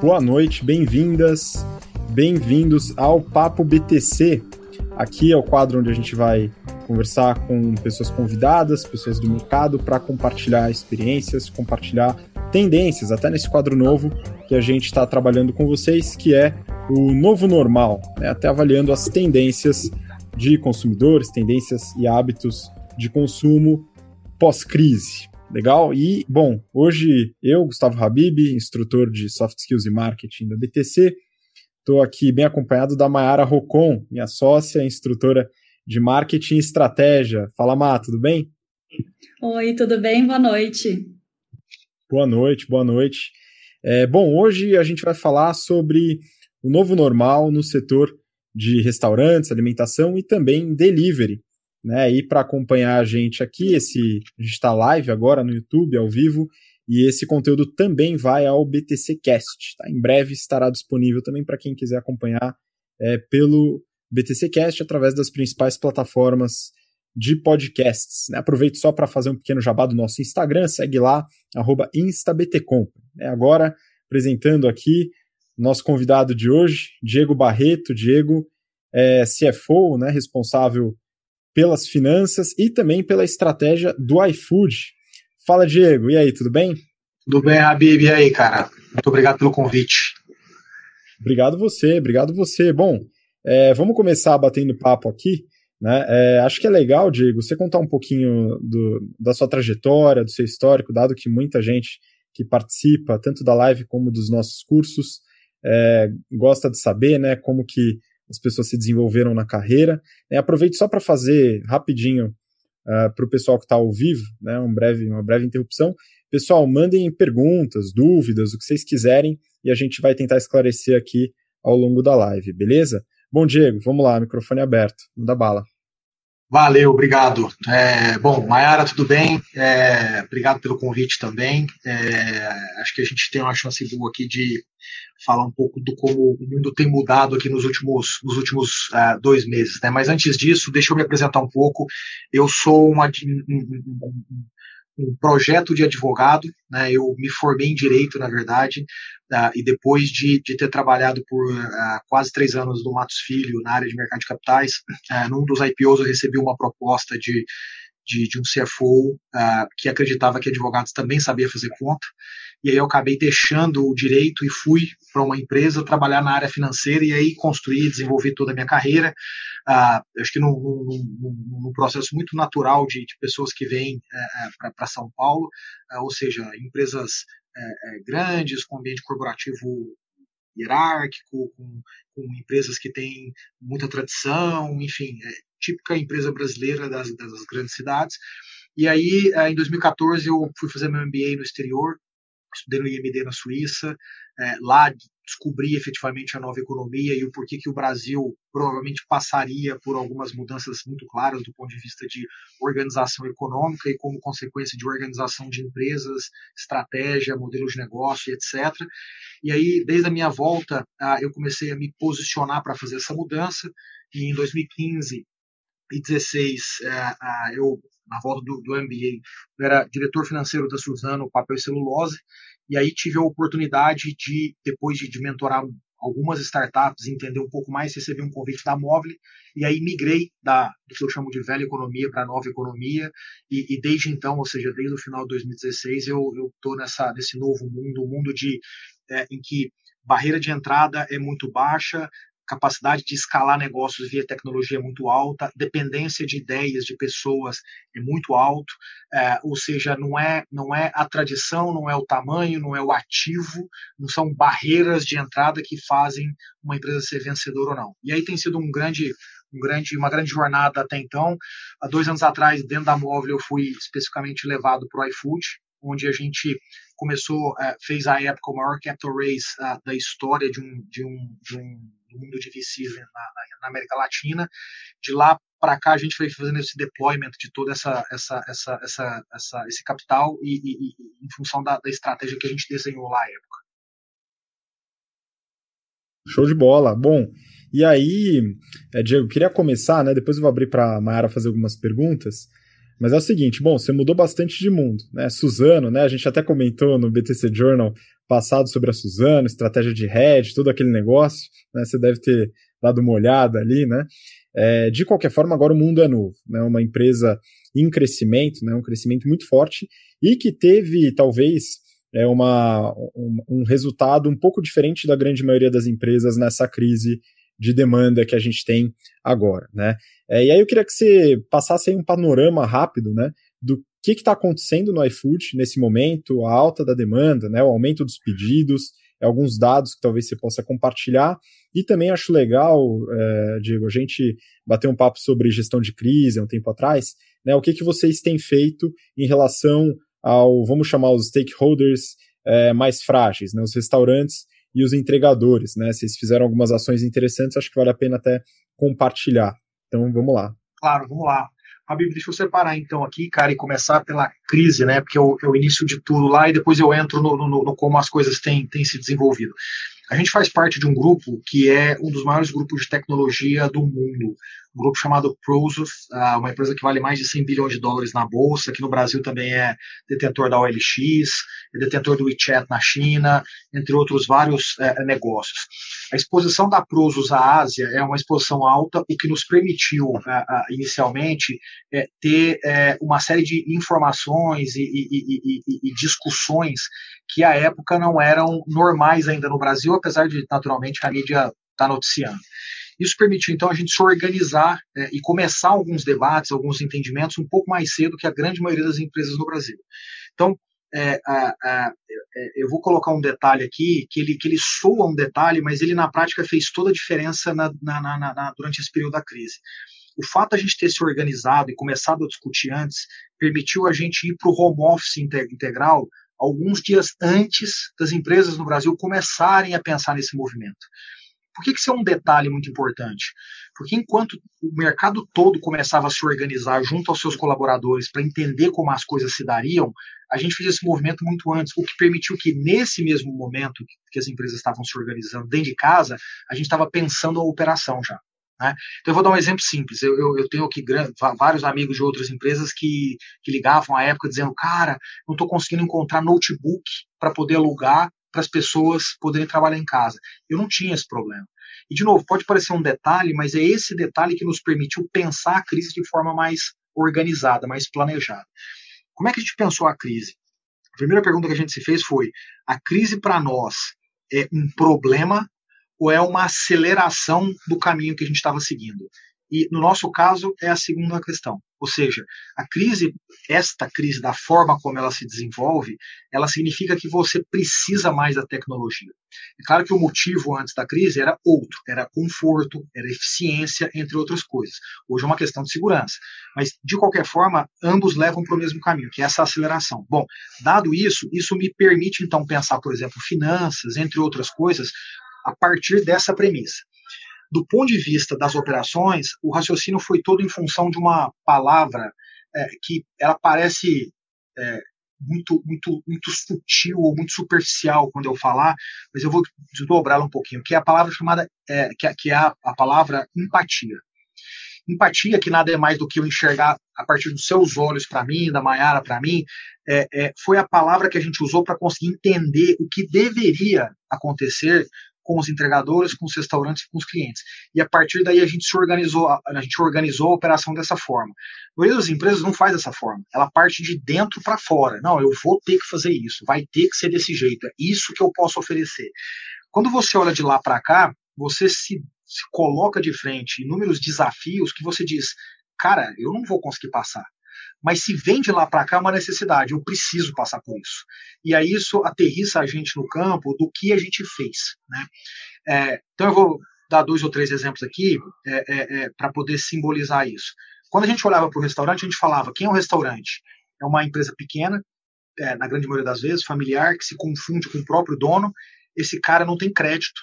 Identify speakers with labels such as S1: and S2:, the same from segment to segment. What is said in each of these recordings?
S1: boa noite, bem-vindas, bem-vindos ao Papo BTC. Aqui é o quadro onde a gente vai conversar com pessoas convidadas, pessoas do mercado, para compartilhar experiências, compartilhar tendências, até nesse quadro novo que a gente está trabalhando com vocês, que é o novo normal, né? até avaliando as tendências de consumidores, tendências e hábitos de consumo pós-crise. Legal? E, bom, hoje eu, Gustavo Habib, instrutor de Soft Skills e Marketing da BTC, estou aqui bem acompanhado da Mayara Rocon, minha sócia, instrutora de Marketing e Estratégia. Fala, Má, tudo bem?
S2: Oi, tudo bem? Boa noite.
S1: Boa noite, boa noite. É, bom, hoje a gente vai falar sobre o novo normal no setor de restaurantes, alimentação e também delivery. Né? E para acompanhar a gente aqui, esse, a gente está live agora no YouTube, ao vivo, e esse conteúdo também vai ao BTC Cast. Tá? Em breve estará disponível também para quem quiser acompanhar é, pelo BTC Cast através das principais plataformas de podcasts. Né? Aproveito só para fazer um pequeno jabá do nosso Instagram, segue lá, instabtcom. Né? Agora, apresentando aqui nosso convidado de hoje, Diego Barreto. Diego é CFO, né, responsável pelas finanças e também pela estratégia do iFood. Fala, Diego. E aí, tudo bem?
S3: Tudo bem, Habib. E aí, cara? Muito obrigado pelo convite.
S1: Obrigado você, obrigado você. Bom, é, vamos começar batendo papo aqui. Né? É, acho que é legal, Diego, você contar um pouquinho do, da sua trajetória, do seu histórico, dado que muita gente que participa, tanto da live como dos nossos cursos, é, gosta de saber né, como que as pessoas se desenvolveram na carreira. É, aproveito só para fazer rapidinho uh, é, para o pessoal que está ao vivo, né, um breve, uma breve interrupção. Pessoal, mandem perguntas, dúvidas, o que vocês quiserem, e a gente vai tentar esclarecer aqui ao longo da live, beleza? Bom, Diego, vamos lá, microfone aberto, manda bala.
S3: Valeu, obrigado. É, bom, Mayara, tudo bem? É, obrigado pelo convite também. É, acho que a gente tem uma chance boa aqui de falar um pouco do como o mundo tem mudado aqui nos últimos, nos últimos uh, dois meses. Né? Mas antes disso, deixa eu me apresentar um pouco. Eu sou uma, um, um projeto de advogado, né? eu me formei em Direito, na verdade, uh, e depois de, de ter trabalhado por uh, quase três anos no Matos Filho, na área de mercado de capitais, num dos IPOs eu recebi uma proposta de, de, de um CFO que acreditava que advogados também sabia fazer conta, e aí eu acabei deixando o direito e fui para uma empresa trabalhar na área financeira e aí construir, desenvolver toda a minha carreira. Uh, acho que num, num, num, processo muito natural de, de pessoas que vêm uh, para São Paulo, uh, ou seja, empresas grandes, com ambiente corporativo hierárquico, com, com, empresas que têm muita tradição, enfim, típica empresa brasileira das, das grandes cidades. E aí, em 2014, eu fui fazer meu MBA no exterior, estudei no IMD na Suíça, é, lá descobri efetivamente a nova economia e o porquê que o Brasil provavelmente passaria por algumas mudanças muito claras do ponto de vista de organização econômica e como consequência de organização de empresas, estratégia, modelo de negócio, etc. E aí, desde a minha volta, ah, eu comecei a me posicionar para fazer essa mudança e em 2015 e 2016 é, eu na volta do, do MBA, eu era diretor financeiro da Suzano, papel e celulose, e aí tive a oportunidade de, depois de, de mentorar algumas startups, entender um pouco mais, recebi um convite da Móvel, e aí migrei da, do que eu chamo de velha economia para nova economia, e, e, desde então, ou seja, desde o final de 2016, eu estou nesse novo mundo, um mundo de, é, em que barreira de entrada é muito baixa, capacidade de escalar negócios via tecnologia é muito alta, dependência de ideias de pessoas é muito alto, é, ou seja, não é não é a tradição, não é o tamanho, não é o ativo, não são barreiras de entrada que fazem uma empresa ser vencedora ou não. E aí tem sido um grande um grande, uma grande jornada até então. Há dois anos atrás, dentro da Móvel, eu fui especificamente levado para o iFood, onde a gente começou, uh, fez a época o maior capital raise uh, da história de um, de um, de um do mundo de VCs na, na América Latina. De lá para cá a gente foi fazendo esse deployment de toda essa, essa, essa, essa, essa esse capital e, e, e em função da, da, estratégia que a gente desenhou lá à época.
S1: Show de bola. Bom, e aí, é, Diego, queria começar, né? Depois eu vou abrir para a Mayara fazer algumas perguntas. Mas é o seguinte, bom, você mudou bastante de mundo, né? Suzano, né? A gente até comentou no BTC Journal passado sobre a Suzano, estratégia de hedge, todo aquele negócio, né? Você deve ter dado uma olhada ali, né? É, de qualquer forma, agora o mundo é novo, né? Uma empresa em crescimento, né? Um crescimento muito forte e que teve talvez é uma, um, um resultado um pouco diferente da grande maioria das empresas nessa crise de demanda que a gente tem agora, né? É, e aí eu queria que você passasse aí um panorama rápido, né, do que está acontecendo no iFood nesse momento, a alta da demanda, né, o aumento dos pedidos, alguns dados que talvez você possa compartilhar. E também acho legal, é, Diego, a gente bater um papo sobre gestão de crise há um tempo atrás, né, o que, que vocês têm feito em relação ao, vamos chamar os stakeholders é, mais frágeis, né, os restaurantes e os entregadores, né? Vocês fizeram algumas ações interessantes, acho que vale a pena até compartilhar. Então vamos lá.
S3: Claro, vamos lá. Habib, deixa eu separar então aqui, cara, e começar pela crise, né? Porque é o, o início de tudo lá e depois eu entro no, no, no como as coisas têm, têm se desenvolvido. A gente faz parte de um grupo que é um dos maiores grupos de tecnologia do mundo um grupo chamado Prosus, ah, uma empresa que vale mais de 100 bilhões de dólares na bolsa, que no Brasil também é detentor da OLX, é detentor do WeChat na China, entre outros vários é, negócios. A exposição da Prosus à Ásia é uma exposição alta, o que nos permitiu, inicialmente, é, ter é, uma série de informações e, e, e, e discussões que à época não eram normais ainda no Brasil, apesar de, naturalmente, a mídia estar tá noticiando. Isso permitiu, então, a gente se organizar é, e começar alguns debates, alguns entendimentos um pouco mais cedo que a grande maioria das empresas no Brasil. Então, é, é, eu vou colocar um detalhe aqui, que ele, que ele soa um detalhe, mas ele na prática fez toda a diferença na, na, na, durante esse período da crise. O fato de a gente ter se organizado e começado a discutir antes permitiu a gente ir para o home office integral alguns dias antes das empresas no Brasil começarem a pensar nesse movimento. Por que, que isso é um detalhe muito importante? Porque enquanto o mercado todo começava a se organizar junto aos seus colaboradores para entender como as coisas se dariam, a gente fez esse movimento muito antes, o que permitiu que nesse mesmo momento que as empresas estavam se organizando dentro de casa, a gente estava pensando a operação já. Né? Então eu vou dar um exemplo simples. Eu, eu, eu tenho aqui vários amigos de outras empresas que, que ligavam à época dizendo, cara, não estou conseguindo encontrar notebook para poder alugar para as pessoas poderem trabalhar em casa. Eu não tinha esse problema. E, de novo, pode parecer um detalhe, mas é esse detalhe que nos permitiu pensar a crise de forma mais organizada, mais planejada. Como é que a gente pensou a crise? A primeira pergunta que a gente se fez foi: a crise para nós é um problema ou é uma aceleração do caminho que a gente estava seguindo? E no nosso caso é a segunda questão. Ou seja, a crise, esta crise, da forma como ela se desenvolve, ela significa que você precisa mais da tecnologia. É claro que o motivo antes da crise era outro, era conforto, era eficiência, entre outras coisas. Hoje é uma questão de segurança. Mas, de qualquer forma, ambos levam para o mesmo caminho, que é essa aceleração. Bom, dado isso, isso me permite, então, pensar, por exemplo, finanças, entre outras coisas, a partir dessa premissa. Do ponto de vista das operações, o raciocínio foi todo em função de uma palavra é, que ela parece é, muito, muito, muito sutil ou muito superficial quando eu falar, mas eu vou desdobrá-la um pouquinho, que é a palavra chamada, é, que, é, que é a, a palavra empatia. Empatia, que nada é mais do que eu enxergar a partir dos seus olhos para mim, da Maiara para mim, é, é, foi a palavra que a gente usou para conseguir entender o que deveria acontecer com os entregadores, com os restaurantes e com os clientes. E a partir daí a gente se organizou, a gente organizou a operação dessa forma. A das empresas não faz dessa forma. Ela parte de dentro para fora. Não, eu vou ter que fazer isso, vai ter que ser desse jeito. É isso que eu posso oferecer. Quando você olha de lá para cá, você se, se coloca de frente inúmeros desafios que você diz, cara, eu não vou conseguir passar mas se vem de lá para cá é uma necessidade, eu preciso passar por isso. E aí isso aterrissa a gente no campo do que a gente fez. Né? É, então eu vou dar dois ou três exemplos aqui é, é, é para poder simbolizar isso. Quando a gente olhava para o restaurante, a gente falava: quem é um restaurante? É uma empresa pequena, é, na grande maioria das vezes, familiar, que se confunde com o próprio dono. Esse cara não tem crédito.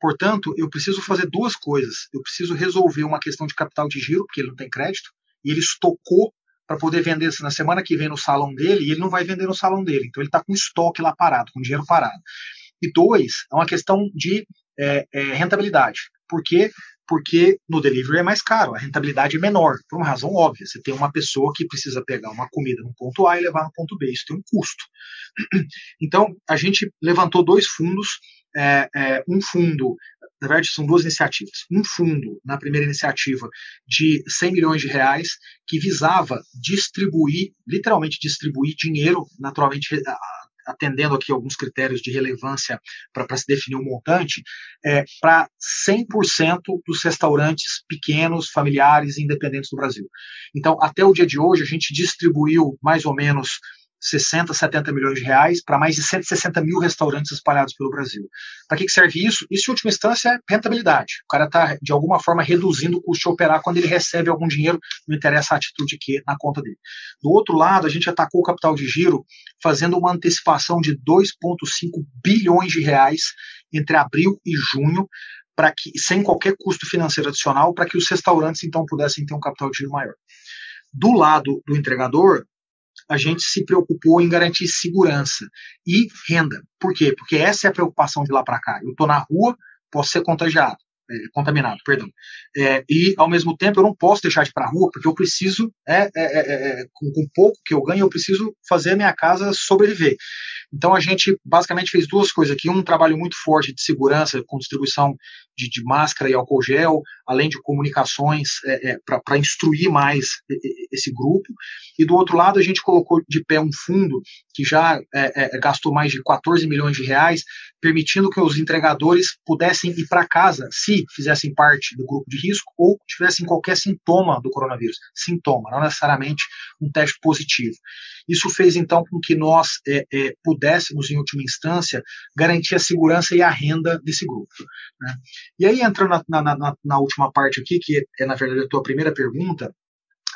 S3: Portanto, eu preciso fazer duas coisas. Eu preciso resolver uma questão de capital de giro, porque ele não tem crédito, e ele estocou para poder vender na semana que vem no salão dele e ele não vai vender no salão dele. Então ele está com estoque lá parado, com dinheiro parado. E dois, é uma questão de é, é, rentabilidade. Por quê? porque no delivery é mais caro, a rentabilidade é menor, por uma razão óbvia. Você tem uma pessoa que precisa pegar uma comida no ponto A e levar no ponto B, isso tem um custo. Então, a gente levantou dois fundos, é, é, um fundo, na verdade são duas iniciativas. Um fundo, na primeira iniciativa, de 100 milhões de reais, que visava distribuir, literalmente distribuir dinheiro, naturalmente atendendo aqui alguns critérios de relevância para se definir um montante, é, para 100% dos restaurantes pequenos, familiares e independentes do Brasil. Então, até o dia de hoje, a gente distribuiu mais ou menos 60, 70 milhões de reais para mais de 160 mil restaurantes espalhados pelo Brasil. Para que, que serve isso? Isso, em última instância, é rentabilidade. O cara está, de alguma forma, reduzindo o custo de operar quando ele recebe algum dinheiro, não interessa a atitude que na conta dele. Do outro lado, a gente atacou o capital de giro fazendo uma antecipação de 2,5 bilhões de reais entre abril e junho, para que, sem qualquer custo financeiro adicional, para que os restaurantes então pudessem ter um capital de giro maior. Do lado do entregador, a gente se preocupou em garantir segurança e renda. Por quê? Porque essa é a preocupação de lá para cá. Eu estou na rua, posso ser contagiado, é, contaminado, perdão. É, e, ao mesmo tempo, eu não posso deixar de ir para a rua, porque eu preciso, é, é, é, é com, com pouco que eu ganho, eu preciso fazer a minha casa sobreviver. Então a gente basicamente fez duas coisas aqui, um trabalho muito forte de segurança com distribuição de, de máscara e álcool gel, além de comunicações é, é, para instruir mais esse grupo, e do outro lado a gente colocou de pé um fundo que já é, é gastou mais de 14 milhões de reais, permitindo que os entregadores pudessem ir para casa se fizessem parte do grupo de risco ou tivessem qualquer sintoma do coronavírus, sintoma, não necessariamente um teste positivo. Isso fez então com que nós é, é, pudéssemos, em última instância, garantir a segurança e a renda desse grupo. Né? E aí, entrando na, na, na, na, última parte aqui, que é, na verdade, a tua primeira pergunta,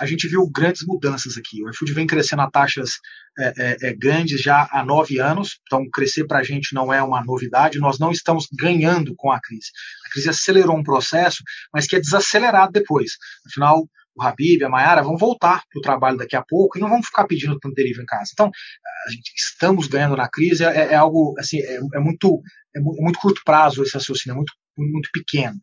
S3: a gente viu grandes mudanças aqui. O iFood vem crescendo a taxas é, é, é grandes já há nove anos, então crescer para a gente não é uma novidade, nós não estamos ganhando com a crise. A crise acelerou um processo, mas que é desacelerado depois. Afinal, o Habib, a Mayara, vão voltar para o trabalho daqui a pouco e não vão ficar pedindo tanto em casa. Então, gente estamos ganhando na crise, é, é algo assim, é, é muito é, é muito curto prazo esse raciocínio, é muito, muito pequeno.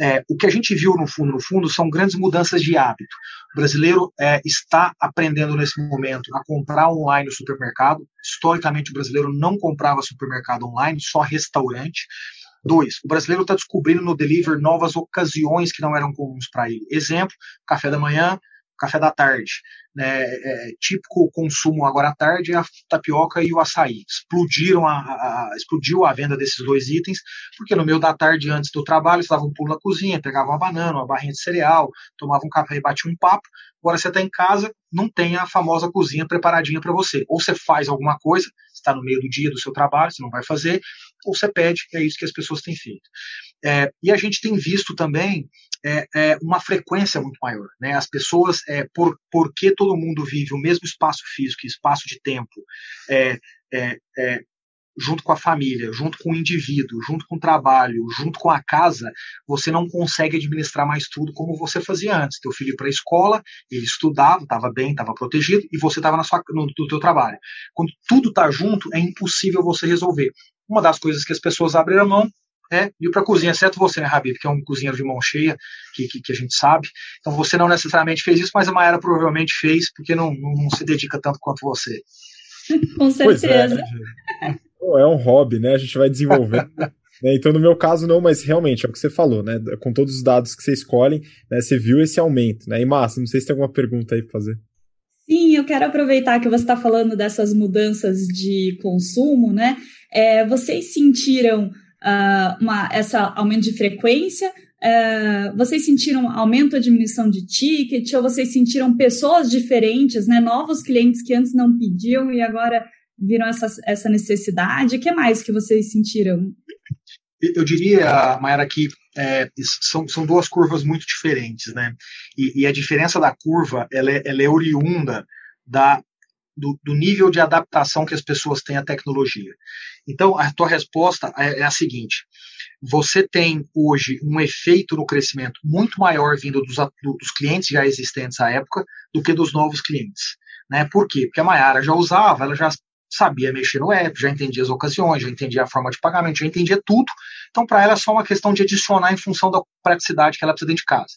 S3: É, o que a gente viu no fundo, no fundo, são grandes mudanças de hábito. O brasileiro é, está aprendendo nesse momento a comprar online no supermercado. Historicamente, o brasileiro não comprava supermercado online, só restaurante. Dois, o brasileiro está descobrindo no delivery novas ocasiões que não eram comuns para ele. Exemplo, café da manhã, café da tarde. Né, é, típico consumo agora à tarde é a tapioca e o açaí. Explodiram a, a, explodiu a venda desses dois itens, porque no meio da tarde, antes do trabalho, você dava um pulo na cozinha, pegava uma banana, uma barrinha de cereal, tomava um café e batia um papo. Agora você está em casa, não tem a famosa cozinha preparadinha para você. Ou você faz alguma coisa, está no meio do dia do seu trabalho, você não vai fazer, ou você pede, é isso que as pessoas têm feito. É, e a gente tem visto também é, é, uma frequência muito maior. Né? As pessoas, é, por, porque todo mundo vive o mesmo espaço físico espaço de tempo, é, é, é, junto com a família, junto com o indivíduo, junto com o trabalho, junto com a casa, você não consegue administrar mais tudo como você fazia antes. Teu filho ia para a escola, ele estudava, estava bem, estava protegido, e você estava no, no teu trabalho. Quando tudo está junto, é impossível você resolver. Uma das coisas que as pessoas abriram a mão é ir para a cozinha, exceto você, né, Habib, que é um cozinheiro de mão cheia, que, que, que, a gente sabe. Então você não necessariamente fez isso, mas a Maera provavelmente fez, porque não, não, não se dedica tanto quanto você.
S2: Com certeza.
S1: É, é, um hobby, né? A gente vai desenvolvendo. né? Então, no meu caso, não, mas realmente é o que você falou, né? Com todos os dados que você escolhe, né, você viu esse aumento, né? E Márcia, não sei se tem alguma pergunta aí para fazer.
S2: Sim, eu quero aproveitar que você está falando dessas mudanças de consumo, né? É, vocês sentiram uh, uma, essa aumento de frequência? Uh, vocês sentiram aumento da diminuição de ticket? Ou vocês sentiram pessoas diferentes, né? Novos clientes que antes não pediam e agora viram essa, essa necessidade? O que mais que vocês sentiram?
S3: Eu diria, Mayara, que é, são, são duas curvas muito diferentes, né? E, e a diferença da curva, ela é, ela é oriunda da, do, do, nível de adaptação que as pessoas têm à tecnologia. Então, a tua resposta é, é a seguinte: você tem hoje um efeito no crescimento muito maior vindo dos, dos clientes já existentes à época do que dos novos clientes. Né? Por quê? Porque a Mayara já usava, ela já sabia mexer no app, já entendia as ocasiões, já entendia a forma de pagamento, já entendia tudo. Então, para ela é só uma questão de adicionar em função da praticidade que ela precisa dentro de casa.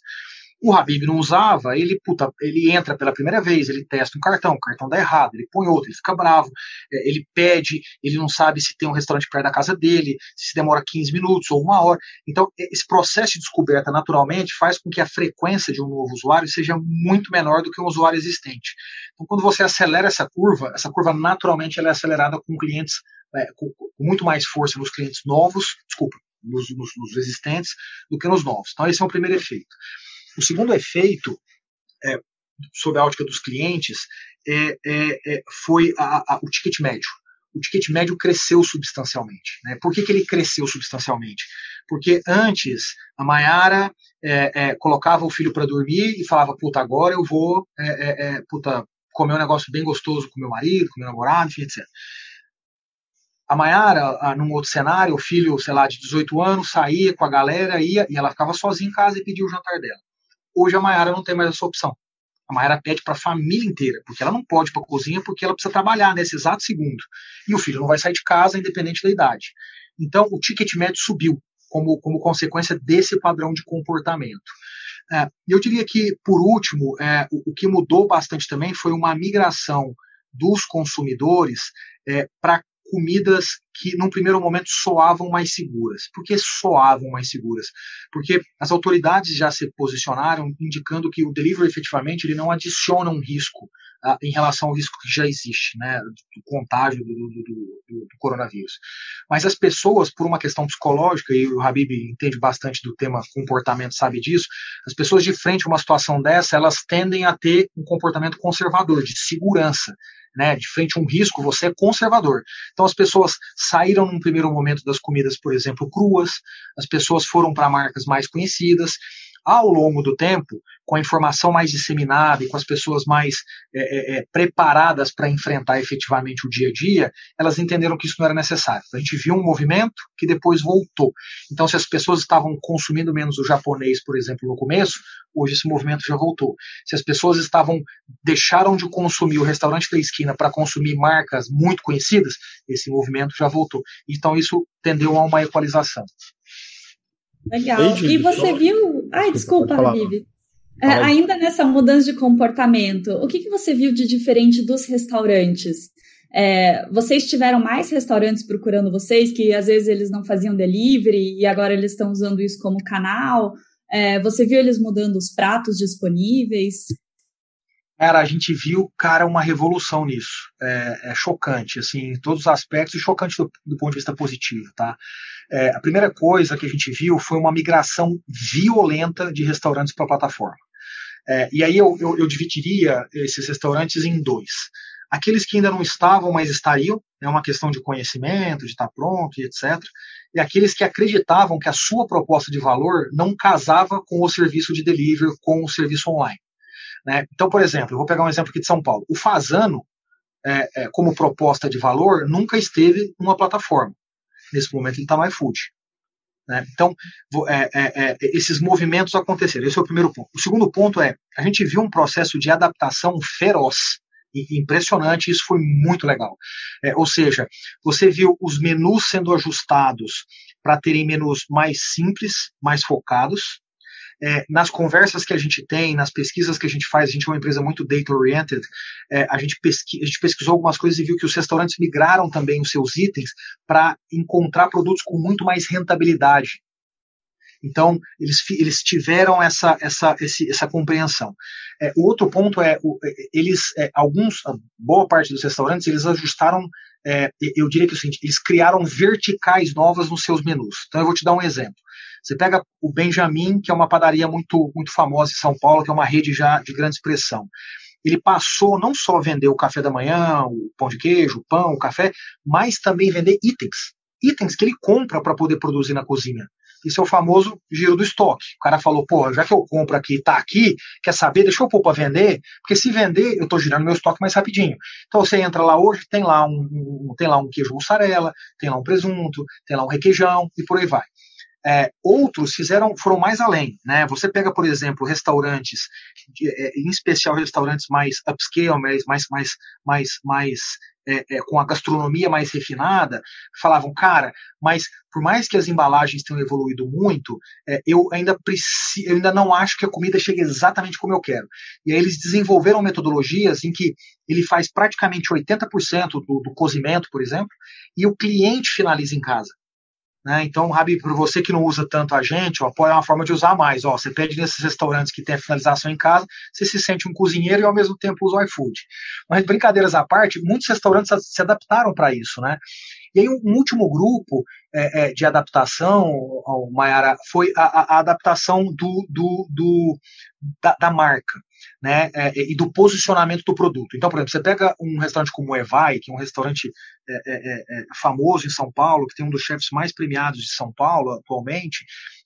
S3: O Habib não usava, ele, puta, ele entra pela primeira vez, ele testa um cartão, o cartão dá errado, ele põe outro, ele fica bravo, é, ele pede, ele não sabe se tem um restaurante perto da casa dele, se demora 15 minutos ou uma hora. Então, esse processo de descoberta naturalmente faz com que a frequência de um novo usuário seja muito menor do que um usuário existente. Então, quando você acelera essa curva, essa curva naturalmente ela é acelerada com clientes é, com, com, muito mais força nos clientes novos, desculpa, nos, nos, nos existentes, do que nos novos. Então, esse é o primeiro efeito. O segundo efeito, é, sob a ótica dos clientes, é, é, é foi a, a, o ticket médio. O ticket médio cresceu substancialmente. Né? Por que, que ele cresceu substancialmente? Porque antes a Maiara é, é, colocava o filho para dormir e falava: Puta, agora eu vou puta, comer um negócio bem gostoso com meu marido, com meu namorado, enfim, etc. A Mayara, num outro cenário, o filho, sei lá, de 18 anos, saía com a galera, ia, e ela ficava sozinha em casa e pedia o jantar dela. Hoje a Mayara não tem mais essa opção. A Mayara pede para a família inteira, porque ela não pode para a cozinha porque ela precisa trabalhar nesse exato segundo. E o filho não vai sair de casa, independente da idade. Então, o ticket médio subiu como, como consequência desse padrão de comportamento. É, eu diria que, por último, é, o, o, que mudou bastante também foi uma migração dos consumidores é, para comidas que, num primeiro momento, soavam mais seguras. Por que soavam mais seguras? Porque as autoridades já se posicionaram indicando que o delivery, efetivamente, ele não adiciona um risco uh, em relação ao risco que já existe, né, do contágio do, do, do, do, coronavírus. Mas as pessoas, por uma questão psicológica, e o Habib entende bastante do tema comportamento, sabe disso, as pessoas de frente a uma situação dessa, elas tendem a ter um comportamento conservador, de segurança né, de frente a um risco, você é conservador. Então as pessoas saíram num primeiro momento das comidas, por exemplo, cruas, as pessoas foram para marcas mais conhecidas, ao longo do tempo, com a informação mais disseminada e com as pessoas mais é, é, é preparadas para enfrentar efetivamente o dia a dia, elas entenderam que isso não era necessário. A gente viu um movimento que depois voltou. Então, se as pessoas estavam consumindo menos o japonês, por exemplo, no começo, hoje esse movimento já voltou. Se as pessoas estavam deixaram de consumir o restaurante da esquina para consumir marcas muito conhecidas, esse movimento já voltou. Então, isso tendeu a uma equalização.
S2: Legal. e você viu. Ai, desculpa, Vivi. É, ainda nessa mudança de comportamento, o que, que você viu de diferente dos restaurantes? É, vocês tiveram mais restaurantes procurando vocês, que às vezes eles não faziam delivery e agora eles estão usando isso como canal? É, você viu eles mudando os pratos disponíveis?
S3: Cara, a gente viu, cara, uma revolução nisso. É, é chocante, assim, em todos os aspectos, e chocante do, do ponto de vista positivo, tá? É, a primeira coisa que a gente viu foi uma migração violenta de restaurantes para a plataforma. É, e aí eu, eu, eu, dividiria esses restaurantes em dois. Aqueles que ainda não estavam, mas estariam, é uma questão de conhecimento, de estar pronto e etc. E aqueles que acreditavam que a sua proposta de valor não casava com o serviço de delivery, com o serviço online. Né? Então, por exemplo, eu vou pegar um exemplo aqui de São Paulo. O Fazano, é, é, como proposta de valor, nunca esteve numa plataforma. Nesse momento ele está no iFood. Né? Então, é, é, é, esses movimentos aconteceram. Esse é o primeiro ponto. O segundo ponto é: a gente viu um processo de adaptação feroz e impressionante, isso foi muito legal. É, ou seja, você viu os menus sendo ajustados para terem menus mais simples, mais focados, é, nas conversas que a gente tem, nas pesquisas que a gente faz, a gente é uma empresa muito data-oriented, é, a, gente pesqui, a gente pesquisou algumas coisas e viu que os restaurantes migraram também os seus itens para encontrar produtos com muito mais rentabilidade. Então, eles, eles tiveram essa, essa, esse, essa compreensão. É, o outro ponto é, é, eles, é, alguns, boa parte dos restaurantes, eles ajustaram, é, eu diria que é o seguinte, eles criaram verticais novas nos seus menus. Então, eu vou te dar um exemplo. Você pega o Benjamin, que é uma padaria muito, muito famosa em São Paulo, que é uma rede já de grande expressão. Ele passou não só a vender o café da manhã, o pão de queijo, o pão, o café, mas também vender itens. Itens que ele compra para poder produzir na cozinha. Isso é o famoso giro do estoque. O cara falou, pô, já que eu compro aqui, tá aqui, quer saber, deixa eu pôr para vender, porque se vender, eu estou girando meu estoque mais rapidinho. Então você entra lá hoje, tem lá um, um, tem lá um queijo mussarela, tem lá um presunto, tem lá um requeijão e por aí vai. É, outros fizeram, foram mais além. Né? Você pega, por exemplo, restaurantes, é, em especial restaurantes mais upscale, mais, mais, mais, mais, mais é, é, com a gastronomia mais refinada, falavam, cara, mas por mais que as embalagens tenham evoluído muito, é, eu ainda preciso, eu ainda não acho que a comida chegue exatamente como eu quero. E aí eles desenvolveram metodologias em que ele faz praticamente 80% do, do cozimento, por exemplo, e o cliente finaliza em casa. Né? Então, Rabi, para você que não usa tanto a gente, o apoio é uma forma de usar mais. Ó, você pede nesses restaurantes que tem a finalização em casa, você se sente um cozinheiro e ao mesmo tempo usa o iFood. Mas brincadeiras à parte, muitos restaurantes se adaptaram para isso, né? E aí um, último grupo é, é, de adaptação, Mayara, foi a, a, adaptação do, do, do da, da, marca. Né, é, e do posicionamento do produto. Então, por exemplo, você pega um restaurante como o Evai, que é um restaurante é, é, é, famoso em São Paulo, que tem um dos chefes mais premiados de São Paulo atualmente,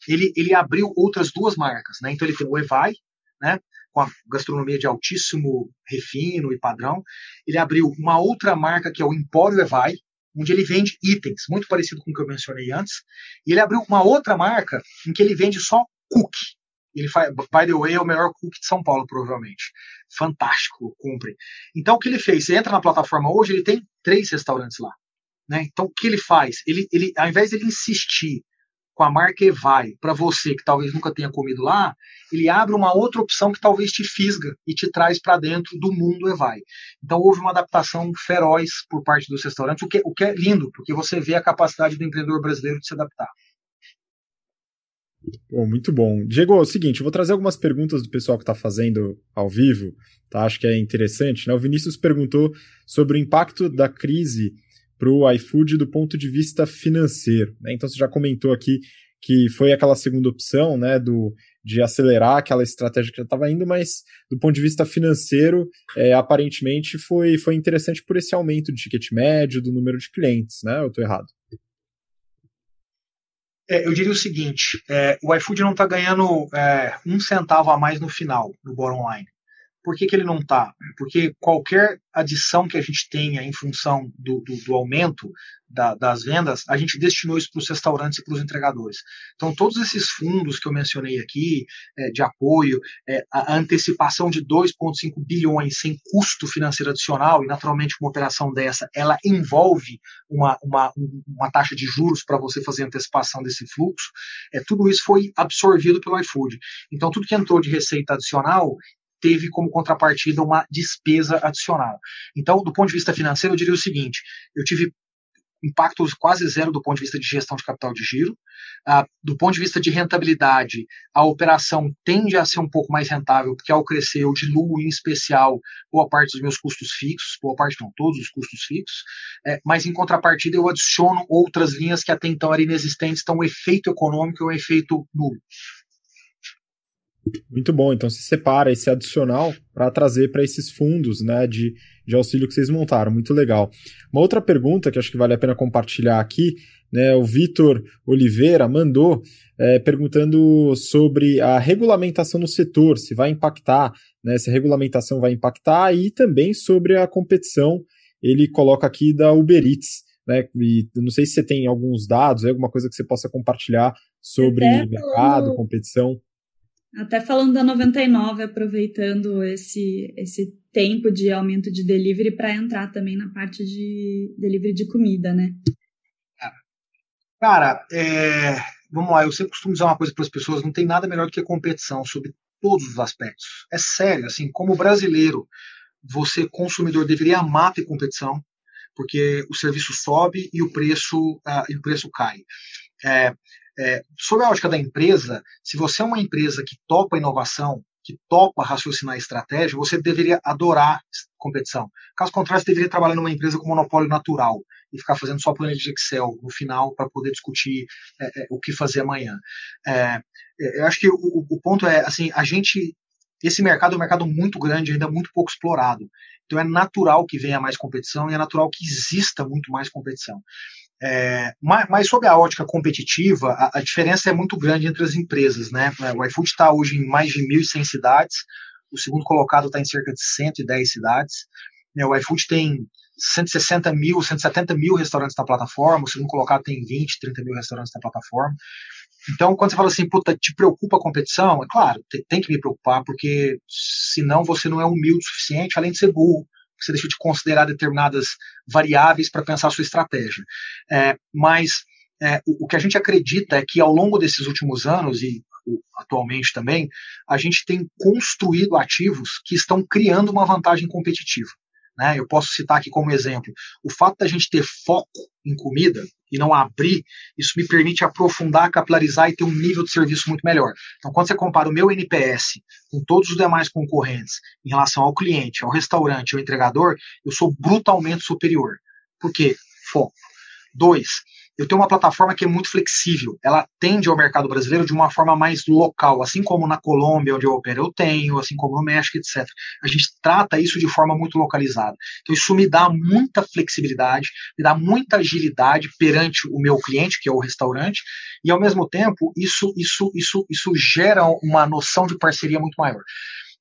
S3: ele, ele abriu outras duas marcas. Né? Então, ele tem o Evai, né, com a gastronomia de altíssimo refino e padrão. Ele abriu uma outra marca que é o Empório Evai, onde ele vende itens, muito parecido com o que eu mencionei antes. E ele abriu uma outra marca em que ele vende só cookie. Ele faz, by the way, é o melhor cookie de São Paulo, provavelmente. Fantástico, cumpre. Então, o que ele fez? Você entra na plataforma hoje, ele tem três restaurantes lá. Né? Então, o que ele faz? Ele, ele, ao invés de ele insistir com a marca Evai para você que talvez nunca tenha comido lá, ele abre uma outra opção que talvez te fisga e te traz para dentro do mundo Evai. Então houve uma adaptação feroz por parte dos restaurantes, o que, o que é lindo, porque você vê a capacidade do empreendedor brasileiro de se adaptar.
S1: Muito bom. Diego, é o seguinte, eu vou trazer algumas perguntas do pessoal que está fazendo ao vivo, tá? Acho que é interessante. Né? O Vinícius perguntou sobre o impacto da crise para o iFood do ponto de vista financeiro. Né? Então você já comentou aqui que foi aquela segunda opção, né, do, de acelerar aquela estratégia que já estava indo, mas do ponto de vista financeiro, é, aparentemente foi, foi interessante por esse aumento de ticket médio, do número de clientes, né? Eu estou errado?
S3: É, eu diria o seguinte: é, o iFood não está ganhando é, um centavo a mais no final, no bottom line. Por que, que ele não está? Porque qualquer adição que a gente tenha em função do, do, do aumento da, das vendas, a gente destinou isso para os restaurantes e para os entregadores. Então, todos esses fundos que eu mencionei aqui, é, de apoio, é, a antecipação de 2,5 bilhões sem custo financeiro adicional, e naturalmente uma operação dessa, ela envolve uma, uma, uma taxa de juros para você fazer antecipação desse fluxo, é, tudo isso foi absorvido pelo iFood. Então, tudo que entrou de receita adicional, teve como contrapartida uma despesa adicional. Então, do ponto de vista financeiro, eu diria o seguinte: eu tive impactos quase zero do ponto de vista de gestão de capital de giro. Ah, do ponto de vista de rentabilidade, a operação tende a ser um pouco mais rentável, porque ao crescer eu diluo em especial boa parte dos meus custos fixos, boa parte não, todos os custos fixos, é, mas em contrapartida eu adiciono outras linhas que até então eram inexistentes, então o efeito econômico é um efeito nulo.
S1: Muito bom. Então se separa esse adicional para trazer para esses fundos né, de, de auxílio que vocês montaram. Muito legal. Uma outra pergunta que acho que vale a pena compartilhar aqui, né, o Vitor Oliveira mandou é, perguntando sobre a regulamentação no setor, se vai impactar, né, se a regulamentação vai impactar, e também sobre a competição. Ele coloca aqui da Uber Eats. Né, e não sei se você tem alguns dados, alguma coisa que você possa compartilhar sobre mercado, competição.
S2: Até falando da 99, aproveitando esse, esse tempo de aumento de delivery para entrar também na parte de delivery de comida, né?
S3: Cara, é, vamos lá, eu sempre costumo dizer uma coisa para as pessoas: não tem nada melhor do que competição sobre todos os aspectos. É sério, assim, como brasileiro, você, consumidor, deveria amar ter competição, porque o serviço sobe e o preço, uh, e o preço cai. É, é, sob a ótica da empresa, se você é uma empresa que topa inovação, que topa raciocinar estratégia, você deveria adorar competição. Caso contrário, você deveria trabalhar numa empresa com monopólio natural e ficar fazendo só planilha de Excel no final para poder discutir é, é, o que fazer amanhã. É, eu acho que o, o, ponto é, assim, a gente, esse mercado é um mercado muito grande, ainda muito pouco explorado. Então é natural que venha mais competição e é natural que exista muito mais competição. É, mas, mas sob a ótica competitiva, a, a, diferença é muito grande entre as empresas. Né? O iFood está hoje em mais de 1.100 cidades, o segundo colocado está em cerca de 110 cidades. Né? O iFood tem 160 mil, 170 mil restaurantes na plataforma, o segundo colocado tem 20, 30 mil restaurantes na plataforma. Então, quando você fala assim, puta, te preocupa a competição? É claro, tem que me preocupar, porque senão você não é humilde o suficiente, além de ser burro, você deixa de considerar determinadas variáveis para pensar a sua estratégia. É, mas é, o, o, que a gente acredita é que ao longo desses últimos anos, e atualmente também, a gente tem construído ativos que estão criando uma vantagem competitiva. Né? Eu posso citar aqui como exemplo o fato da gente ter foco em comida e não abrir, isso me permite aprofundar, capilarizar e ter um nível de serviço muito melhor. Então, quando você compara o meu NPS com todos os demais concorrentes em relação ao cliente, ao restaurante, ao entregador, eu sou brutalmente superior. Por quê? Foco. Dois, eu tenho uma plataforma que é muito flexível. Ela atende ao mercado brasileiro de uma forma mais local, assim como na Colômbia, onde eu opero, eu tenho, assim como no México, etc. A gente trata isso de forma muito localizada. Então, isso me dá muita flexibilidade, me dá muita agilidade perante o meu cliente, que é o restaurante, e ao mesmo tempo, isso, isso, isso, isso gera uma noção de parceria muito maior.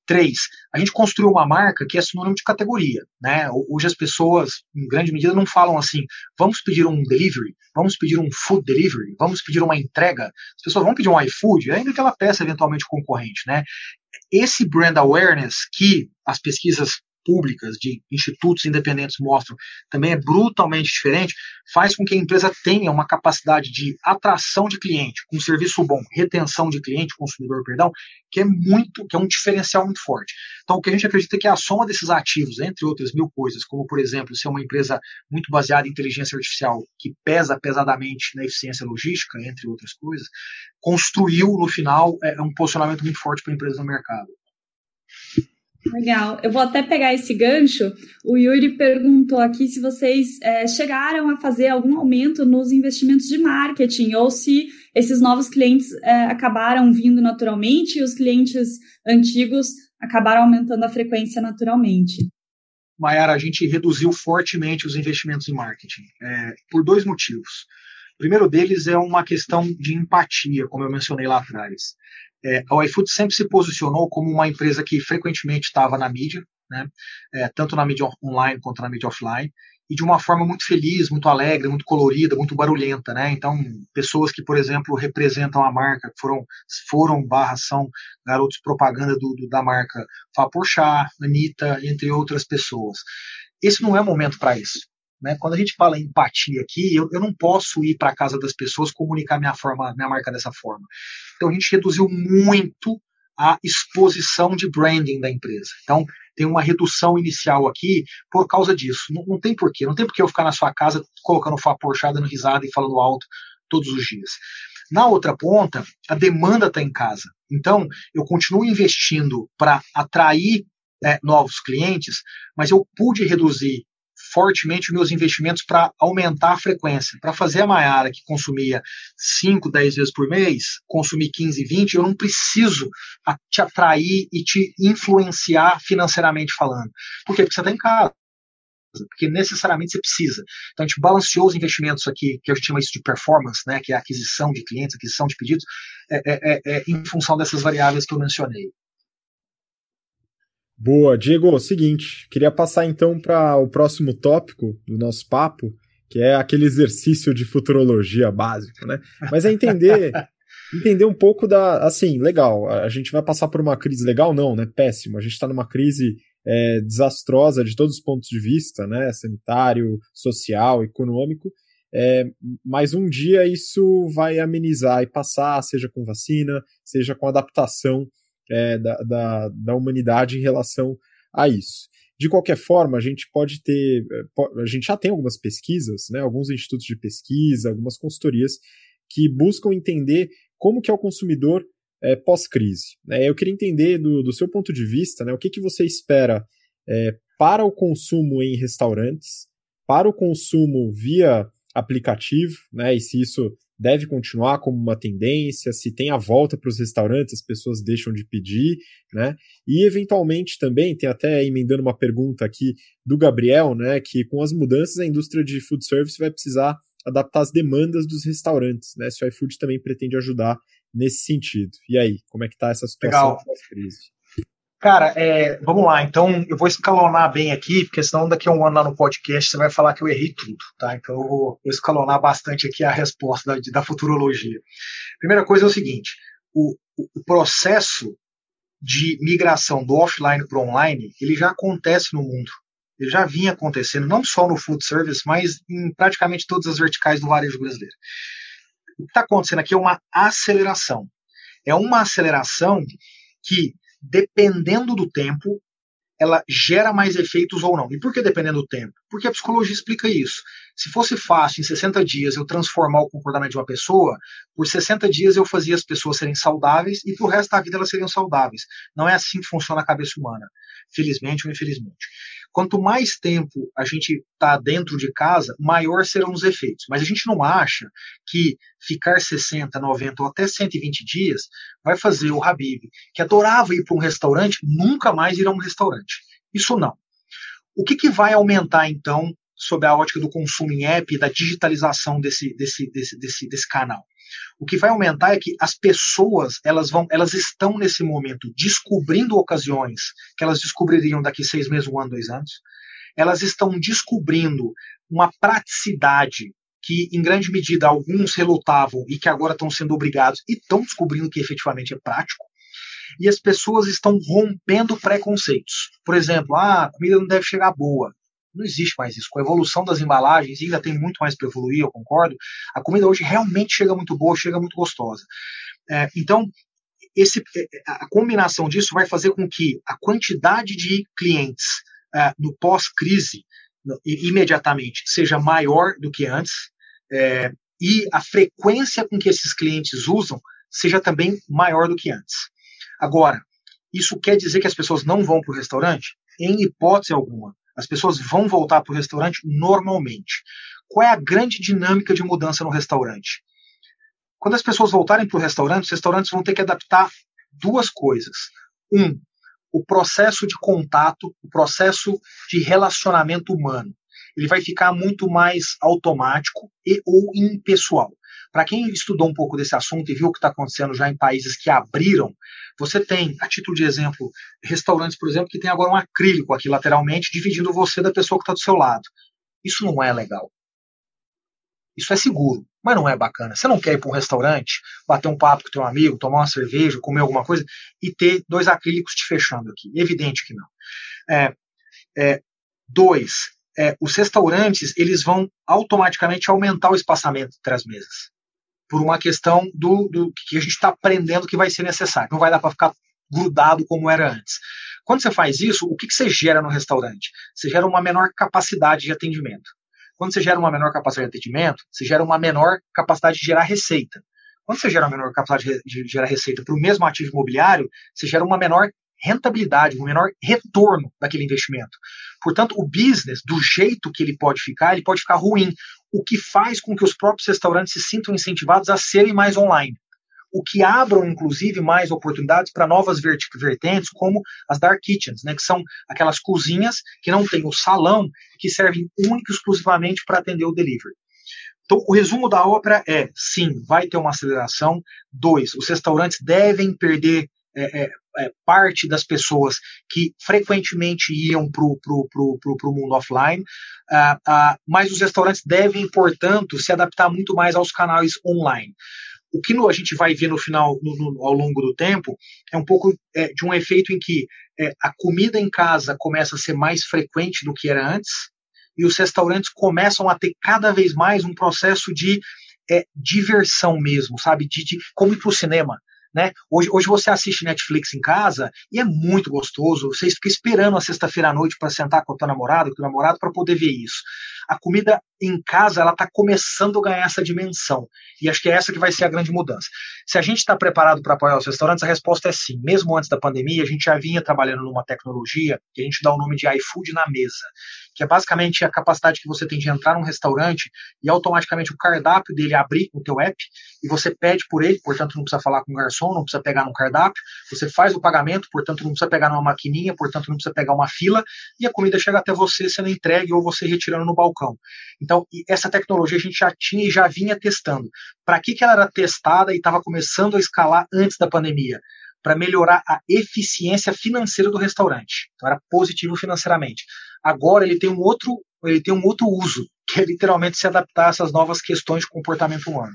S3: Três, a gente construiu uma marca que é sinônimo de categoria. Né? Hoje as pessoas, em grande medida, não falam assim, vamos pedir um delivery, vamos pedir um food delivery, vamos pedir uma entrega. As pessoas vão pedir um iFood, ainda que ela peça eventualmente concorrente. Né? Esse brand awareness que as pesquisas públicas, de institutos independentes mostram, também é brutalmente diferente, faz com que a empresa tenha uma capacidade de atração de cliente, com serviço bom, retenção de cliente, consumidor, perdão, que é muito, que é um diferencial muito forte. Então, o que a gente acredita é que a soma desses ativos, entre outras mil coisas, como por exemplo, ser uma empresa muito baseada em inteligência artificial, que pesa pesadamente na eficiência logística, entre outras coisas, construiu no final é, um posicionamento muito forte para a empresa no mercado.
S2: Legal. Eu vou até pegar esse gancho. O Yuri perguntou aqui se vocês é, chegaram a fazer algum aumento nos investimentos de marketing ou se esses novos clientes é, acabaram vindo naturalmente e os clientes antigos acabaram aumentando a frequência naturalmente.
S3: Mayara, a gente reduziu fortemente os investimentos em marketing é, por dois motivos. O primeiro deles é uma questão de empatia, como eu mencionei lá atrás. É, a iFood sempre se posicionou como uma empresa que frequentemente estava na mídia, né, é, tanto na mídia online quanto na mídia offline, e de uma forma muito feliz, muito alegre, muito colorida, muito barulhenta, né? Então, pessoas que, por exemplo, representam a marca, foram, foram barra são garotos propaganda do, do da marca Vaporchá, Anitta, entre outras pessoas. Esse não é momento para isso. Né? Quando a gente fala em empatia aqui, eu, eu não posso ir para a casa das pessoas comunicar minha forma, minha marca dessa forma. Então a gente reduziu muito a exposição de branding da empresa. Então tem uma redução inicial aqui por causa disso. Não, não tem porquê. Não tem porquê eu ficar na sua casa colocando Porchat, dando risada e falando alto todos os dias. Na outra ponta, a demanda está em casa. Então, eu continuo investindo para atrair é, novos clientes, mas eu pude reduzir fortemente meus investimentos para aumentar a frequência. Para fazer a Maiara, que consumia 5, 10 vezes por mês, consumir 15, 20, eu não preciso te atrair e te influenciar financeiramente falando. Por quê? Porque você está em casa porque necessariamente você precisa. Então a gente balanceou os investimentos aqui, que a gente chama isso de performance, né, que é a aquisição de clientes, aquisição de pedidos, é, é, é, é em função dessas variáveis que eu mencionei.
S1: Boa, Diego, seguinte, queria passar então para o próximo tópico do nosso papo, que é aquele exercício de futurologia básico, né? Mas é entender entender um pouco da, assim, legal, a gente vai passar por uma crise legal não, né? Péssimo, a gente está numa crise é, desastrosa de todos os pontos de vista, né? Sanitário, social, econômico. É, mas um dia isso vai amenizar e passar, seja com vacina, seja com adaptação é, da, da, da humanidade em relação a isso. De qualquer forma, a gente pode ter, é, a gente já tem algumas pesquisas, né, alguns institutos de pesquisa, algumas consultorias que buscam entender como que é o consumidor é, pós-crise. É, eu queria entender do, do, seu ponto de vista, né, o que, que você espera é, para o consumo em restaurantes, para o consumo via aplicativo, né, e se isso deve continuar como uma tendência, se tem a volta para os restaurantes, as pessoas deixam de pedir, né? E eventualmente também, tem até emendando uma pergunta aqui do Gabriel, né, que com as mudanças a indústria de food service vai precisar adaptar as demandas dos restaurantes, né? Se o iFood também pretende ajudar nesse sentido. E aí, como é que está essa situação pós-crise?
S3: Cara, é, vamos lá. Então, eu vou escalonar bem aqui, porque senão daqui a um ano lá no podcast você vai falar que eu errei tudo, tá? Então, eu vou, escalonar bastante aqui a resposta da, da futurologia. Primeira coisa é o seguinte: o, o processo de migração do offline para online, ele já acontece no mundo. Ele já vinha acontecendo, não só no food service, mas em praticamente todas as verticais do varejo brasileiro. O que está acontecendo aqui é uma aceleração. É uma aceleração que, dependendo do tempo, ela gera mais efeitos ou não. E por que dependendo do tempo? Porque a psicologia explica isso. Se fosse fácil, em 60 dias, eu transformar o comportamento de uma pessoa, por 60 dias eu fazia as pessoas serem saudáveis e pro resto da vida elas seriam saudáveis. Não é assim que funciona a cabeça humana, felizmente ou infelizmente. Quanto mais tempo a gente está dentro de casa, maior serão os efeitos. Mas a gente não acha que ficar 60, 90 ou até 120 dias vai fazer o Habib, que adorava ir para um restaurante, nunca mais ir a um restaurante. Isso não. O que, que vai aumentar, então, sob a ótica do consumo em app e da digitalização desse, desse, desse, desse, desse canal? O que vai aumentar é que as pessoas elas vão, elas estão nesse momento descobrindo ocasiões que elas descobririam daqui seis meses, um ano, dois anos. Elas estão descobrindo uma praticidade que, em grande medida, alguns relutavam e que agora estão sendo obrigados e estão descobrindo que efetivamente é prático. E as pessoas estão rompendo preconceitos. Por exemplo, ah, a comida não deve chegar boa. Não existe mais isso. Com a evolução das embalagens, ainda tem muito mais para evoluir, eu concordo. A comida hoje realmente chega muito boa, chega muito gostosa. É, então, esse, é, é, a combinação disso vai fazer com que a quantidade de clientes é, no pós-crise imediatamente seja maior do que antes é, e a frequência com que esses clientes usam seja também maior do que antes. Agora, isso quer dizer que as pessoas não vão para o restaurante? Em hipótese alguma. As pessoas vão voltar para o restaurante normalmente. Qual é a grande dinâmica de mudança no restaurante? Quando as pessoas voltarem para o restaurante, os restaurantes vão ter que adaptar duas coisas. Um, o processo de contato, o processo de relacionamento humano. Ele vai ficar muito mais automático e ou impessoal. Para quem estudou um pouco desse assunto e viu o que está acontecendo já em países que abriram, você tem, a título de exemplo, restaurantes, por exemplo, que tem agora um acrílico aqui lateralmente, dividindo você da pessoa que está do seu lado. Isso não é legal. Isso é seguro, mas não é bacana. Você não quer ir para um restaurante, bater um papo com teu amigo, tomar uma cerveja, comer alguma coisa e ter dois acrílicos te fechando aqui. Evidente que não. É, é, dois, é, os restaurantes eles vão automaticamente aumentar o espaçamento entre as mesas por uma questão do, do que a gente está aprendendo que vai ser necessário. Não vai dar para ficar grudado como era antes. Quando você faz isso, o que, que você gera no restaurante? Você gera uma menor capacidade de atendimento. Quando você gera uma menor capacidade de atendimento, você gera uma menor capacidade de gerar receita. Quando você gera uma menor capacidade de gerar receita para o mesmo ativo imobiliário, você gera uma menor rentabilidade, um menor retorno daquele investimento. Portanto, o business, do jeito que ele pode ficar, ele pode ficar ruim o que faz com que os próprios restaurantes se sintam incentivados a serem mais online. O que abram, inclusive, mais oportunidades para novas vertentes, como as dark kitchens, né, que são aquelas cozinhas que não têm o salão, que servem única e exclusivamente para atender o delivery. Então, o resumo da ópera é: sim, vai ter uma aceleração. Dois, os restaurantes devem perder é, é, é, parte das pessoas que frequentemente iam para o pro, pro, pro, pro mundo offline, uh, uh, mas os restaurantes devem, portanto, se adaptar muito mais aos canais online. O que a gente vai ver no final, no, no, ao longo do tempo, é um pouco é, de um efeito em que é, a comida em casa começa a ser mais frequente do que era antes, e os restaurantes começam a ter cada vez mais um processo de é, diversão mesmo, sabe? De, de como ir para o cinema. Né? Hoje, hoje você assiste Netflix em casa e é muito gostoso. Você fica esperando a sexta-feira à noite para sentar com o teu namorado, com o teu namorado, para poder ver isso. A comida em casa ela está começando a ganhar essa dimensão. E acho que é essa que vai ser a grande mudança. Se a gente está preparado para apoiar os restaurantes, a resposta é sim. Mesmo antes da pandemia, a gente já vinha trabalhando numa tecnologia que a gente dá o nome de iFood na mesa que é basicamente a capacidade que você tem de entrar num restaurante e automaticamente o cardápio dele abrir no teu app e você pede por ele, portanto não precisa falar com o garçom, não precisa pegar no cardápio, você faz o pagamento, portanto não precisa pegar numa maquininha, portanto não precisa pegar uma fila e a comida chega até você sendo entregue ou você retirando no balcão. Então, essa tecnologia a gente já tinha e já vinha testando. Para que, que ela era testada e estava começando a escalar antes da pandemia? para melhorar a eficiência financeira do restaurante. Então era positivo financeiramente. Agora ele tem um outro, ele tem um outro uso, que é literalmente se adaptar a essas novas questões de comportamento humano.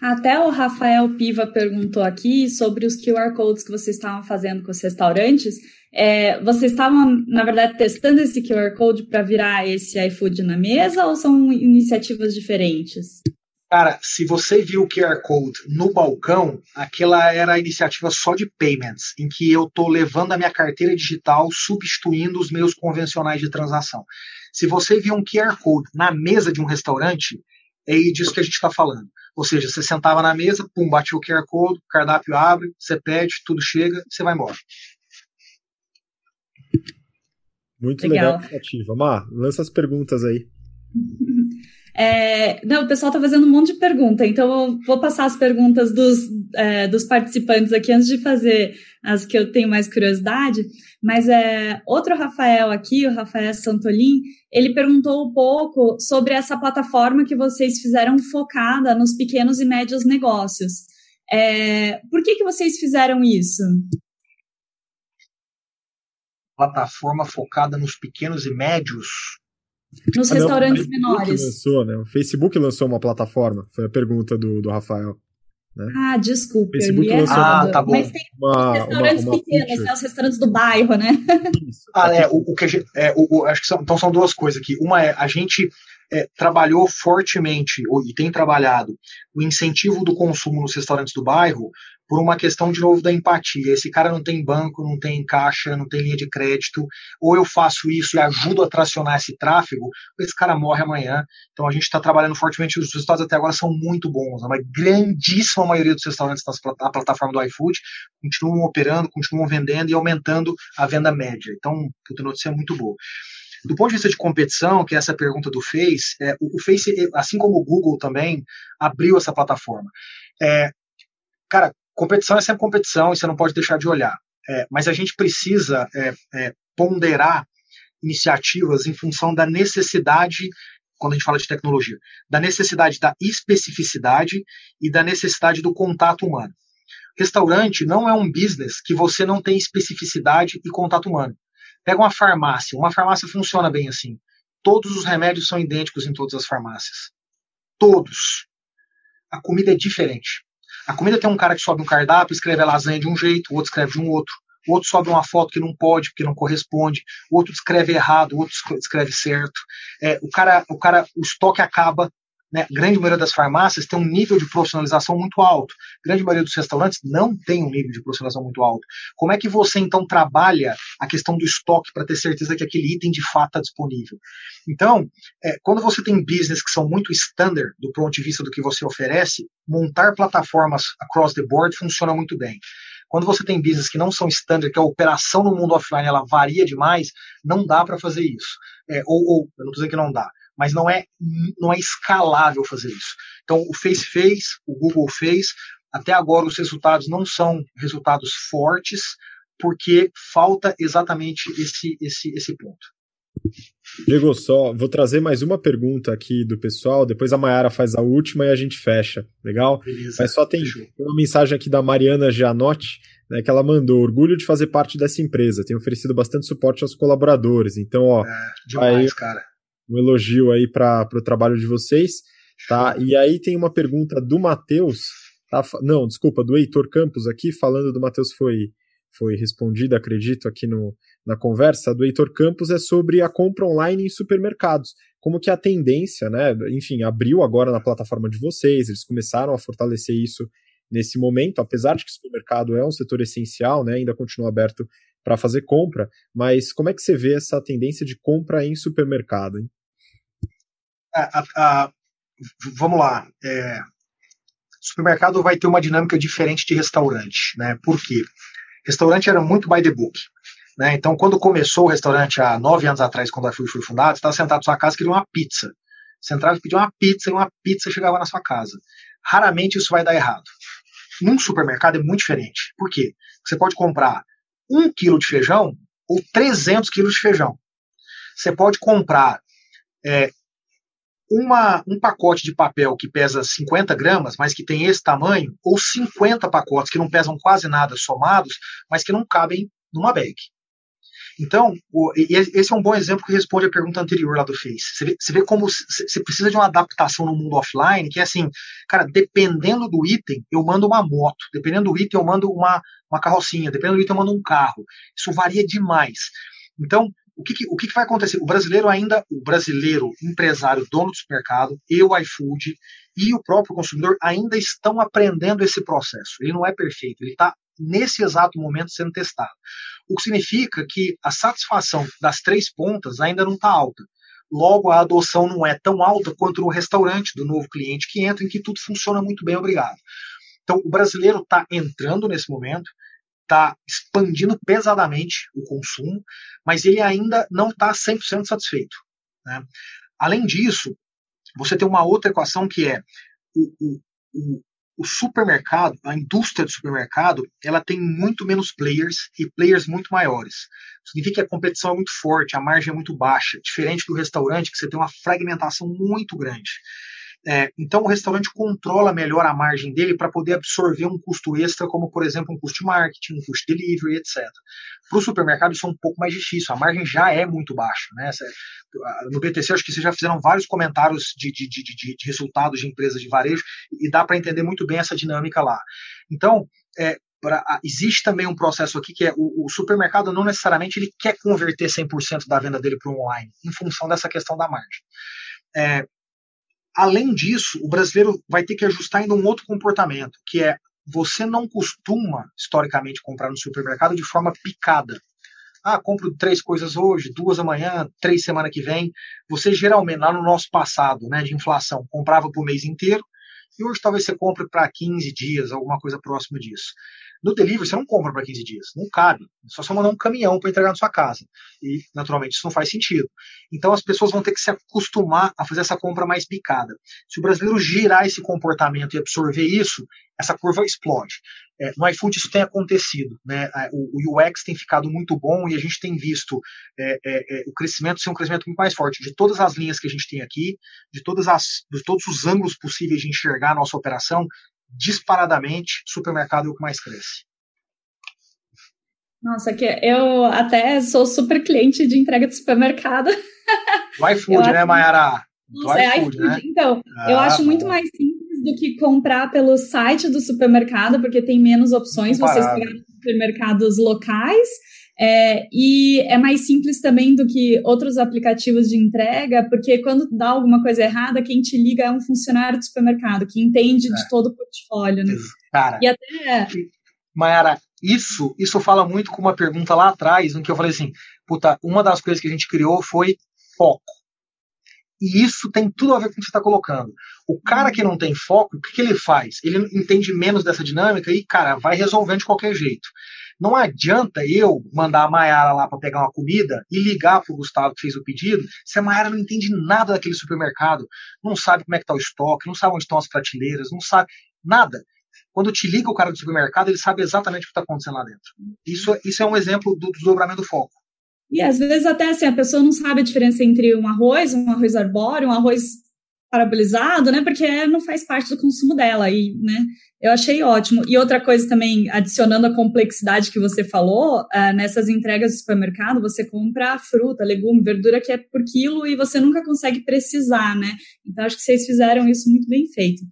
S2: Até o Rafael Piva perguntou aqui sobre os QR Codes que vocês estavam fazendo com os restaurantes. É, vocês estavam, na verdade, testando esse QR Code para virar esse iFood na mesa ou são iniciativas diferentes?
S3: Cara, se você viu o QR Code no balcão, aquela era a iniciativa só de payments, em que eu estou levando a minha carteira digital substituindo os meus convencionais de transação. Se você viu um QR Code na mesa de um restaurante, é disso que a gente está falando. Ou seja, você sentava na mesa, pum, batia o QR Code, o cardápio abre, você pede, tudo chega, você vai embora.
S1: Muito legal, legal iniciativa. Mar, lança as perguntas aí.
S2: É, não, o pessoal está fazendo um monte de pergunta, então eu vou passar as perguntas dos, é, dos participantes aqui antes de fazer as que eu tenho mais curiosidade. Mas é outro Rafael aqui, o Rafael Santolin, ele perguntou um pouco sobre essa plataforma que vocês fizeram focada nos pequenos e médios negócios. É, por que, que vocês fizeram isso?
S3: Plataforma focada nos pequenos e médios
S2: nos ah, restaurantes não, menores.
S1: Lançou, né? O Facebook lançou uma plataforma, foi a pergunta do, do Rafael. Né?
S2: Ah, desculpa.
S1: O Facebook lançou
S3: ah, tá bom.
S2: Mas tem uma, restaurantes uma, uma pequenos, né? Os restaurantes do bairro, né?
S3: Isso. Ah, é, o, o que gente, é, o, o, acho que são, então são duas coisas aqui. Uma é a gente é, trabalhou fortemente, ou, e tem trabalhado, o incentivo do consumo nos restaurantes do bairro por uma questão, de novo, da empatia. Esse cara não tem banco, não tem caixa, não tem linha de crédito, ou eu faço isso e ajudo a tracionar esse tráfego, ou esse cara morre amanhã. Então a gente está trabalhando fortemente, os resultados até agora são muito bons. Uma grandíssima maioria dos restaurantes na plataforma do iFood continuam operando, continuam vendendo e aumentando a venda média. Então, puta notícia é muito boa. Do ponto de vista de competição, que é essa pergunta do Face, é, o, o, Face, assim como o Google também, abriu essa plataforma. É, cara, competição é sempre competição e você não pode deixar de olhar. É, mas a gente precisa é, é, ponderar iniciativas em função da necessidade, quando a gente fala de tecnologia, da necessidade da especificidade e da necessidade do contato humano. Restaurante não é um business que você não tem especificidade e contato humano. Pega uma farmácia, uma farmácia funciona bem assim. Todos os remédios são idênticos em todas as farmácias. Todos. A comida é diferente. A comida tem um cara que sobe um cardápio, escreve a lasanha de um jeito, o outro escreve de um outro. O outro sobe uma foto que não pode, porque não corresponde. O outro escreve errado, o outro escreve certo. É, o cara, o cara, o estoque acaba. Né? Grande maioria das farmácias tem um nível de profissionalização muito alto. Grande maioria dos restaurantes não tem um nível de profissionalização muito alto. Como é que você então trabalha a questão do estoque para ter certeza que aquele item de fato está disponível? Então, é, quando você tem business que são muito standard do ponto de vista do que você oferece, montar plataformas across the board funciona muito bem. Quando você tem business que não são standard, que a operação no mundo offline ela varia demais, não dá para fazer isso. É, ou, ou, eu não estou dizendo que não dá, mas não é, não é escalável fazer isso. Então, o Face fez, o Google fez, até agora os resultados não são resultados fortes, porque falta exatamente esse, esse, esse ponto.
S1: Diego, só vou trazer mais uma pergunta aqui do pessoal, depois a Mayara faz a última e a gente fecha, legal?
S3: Beleza,
S1: Mas só tem uma mensagem aqui da Mariana Gianotti, né, que ela mandou orgulho de fazer parte dessa empresa, tem oferecido bastante suporte aos colaboradores, então, ó,
S3: é, demais, aí, cara.
S1: Um elogio aí para o trabalho de vocês, tá? E aí tem uma pergunta do Matheus, tá? não, desculpa, do Heitor Campos aqui, falando do Matheus foi foi respondida, acredito, aqui no, na conversa do Heitor Campos, é sobre a compra online em supermercados. Como que a tendência, né? Enfim, abriu agora na plataforma de vocês, eles começaram a fortalecer isso nesse momento, apesar de que o supermercado é um setor essencial, né? Ainda continua aberto para fazer compra, mas como é que você vê essa tendência de compra em supermercado? Hein?
S3: A, a, a, vamos lá. É, supermercado vai ter uma dinâmica diferente de restaurante, né? Por quê? Restaurante era muito by the book. Né? Então, quando começou o restaurante há nove anos atrás, quando a iFood foi fundado, você estava sentado na sua casa e queria uma pizza. Você entrava e pedia uma pizza e uma pizza chegava na sua casa. Raramente isso vai dar errado. Num supermercado é muito diferente. Por quê? Você pode comprar um quilo de feijão ou 300 quilos de feijão. Você pode comprar é, uma, um pacote de papel que pesa 50 gramas, mas que tem esse tamanho, ou 50 pacotes que não pesam quase nada somados, mas que não cabem numa bag. Então, o, esse é um bom exemplo que responde a pergunta anterior lá do Face. Você vê, você vê como você precisa de uma adaptação no mundo offline, que é assim, cara, dependendo do item, eu mando uma moto, dependendo do item, eu mando uma, uma carrocinha, dependendo do item, eu mando um carro. Isso varia demais. Então, o que, o que vai acontecer? O brasileiro ainda, o brasileiro empresário, dono do supermercado, e o iFood e o próprio consumidor ainda estão aprendendo esse processo. Ele não é perfeito, ele está nesse exato momento sendo testado. O que significa que a satisfação das três pontas ainda não está alta. Logo, a adoção não é tão alta quanto no restaurante do novo cliente que entra, em que tudo funciona muito bem, obrigado. Então, o brasileiro está entrando nesse momento, está expandindo pesadamente o consumo, mas ele ainda não está 100% satisfeito. Né? Além disso, você tem uma outra equação que é o, o, o, o supermercado, a indústria do supermercado, ela tem muito menos players e players muito maiores. Significa que a competição é muito forte, a margem é muito baixa, diferente do restaurante, que você tem uma fragmentação muito grande. É, então o restaurante controla melhor a margem dele para poder absorver um custo extra, como por exemplo um custo de marketing, um custo de delivery, etc. Para o supermercado isso é um pouco mais difícil, a margem já é muito baixa. Né? No BTC, acho que vocês já fizeram vários comentários de, de, de, de resultados de empresas de varejo e dá para entender muito bem essa dinâmica lá. Então, é, Pra, existe também um processo aqui que é o, o, supermercado não necessariamente ele quer converter 100% da venda dele para o online, em função dessa questão da margem. É, Além disso, o brasileiro vai ter que ajustar ainda um outro comportamento, que é você não costuma, historicamente, comprar no supermercado de forma picada. Ah, compro três coisas hoje, duas amanhã, três semana que vem. Você geralmente, lá no nosso passado, né, de inflação, comprava por mês inteiro, e hoje talvez você compre para 15 dias, alguma coisa próxima disso. No delivery, você não compra para 15 dias, não cabe. Só só mandar um caminhão para entregar na sua casa. E, naturalmente, isso não faz sentido. Então, as pessoas vão ter que se acostumar a fazer essa compra mais picada. Se o brasileiro girar esse comportamento e absorver isso, essa curva explode. É, no iFood isso tem acontecido. Né? O, o, UX tem ficado muito bom e a gente tem visto é, é, é, o crescimento ser um crescimento muito mais forte. De todas as linhas que a gente tem aqui, de, todas as, de todos os ângulos possíveis de enxergar a nossa operação, disparadamente, supermercado é o que mais cresce.
S2: Nossa, que eu até sou super cliente de entrega de supermercado.
S3: Do iFood, né, Mayara? Do
S2: Nossa, é iFood, né? Então, ah, eu acho muito mais simples do que comprar pelo site do supermercado, porque tem menos opções, vocês supermercados locais é, e é mais simples também do que outros aplicativos de entrega, porque quando dá alguma coisa errada, quem te liga é um funcionário do supermercado, que entende é. de todo o portfólio. Né?
S3: Cara, e até. Mayara, isso, isso fala muito com uma pergunta lá atrás, em que eu falei assim: puta, uma das coisas que a gente criou foi foco. E isso tem tudo a ver com o que você está colocando. O cara que não tem foco, o que, que ele faz? Ele entende menos dessa dinâmica e, cara, vai resolvendo de qualquer jeito. Não adianta eu mandar a Mayara lá para pegar uma comida e ligar para o Gustavo que fez o pedido se a Mayara não entende nada daquele supermercado, não sabe como é que está o estoque, não sabe onde estão as prateleiras, não sabe nada. Quando te liga o cara do supermercado, ele sabe exatamente o que está acontecendo lá dentro. Isso, isso é um exemplo do desdobramento do foco.
S2: E às vezes até assim, a pessoa não sabe a diferença entre um arroz, um arroz arbóreo, um arroz parabolizado, né? Porque não faz parte do consumo dela. E, né? Eu achei ótimo. E outra coisa também, adicionando a complexidade que você falou, uh, nessas entregas do supermercado, você compra fruta, legume, verdura que é por quilo e você nunca consegue precisar, né? Então, acho que vocês fizeram isso muito bem feito.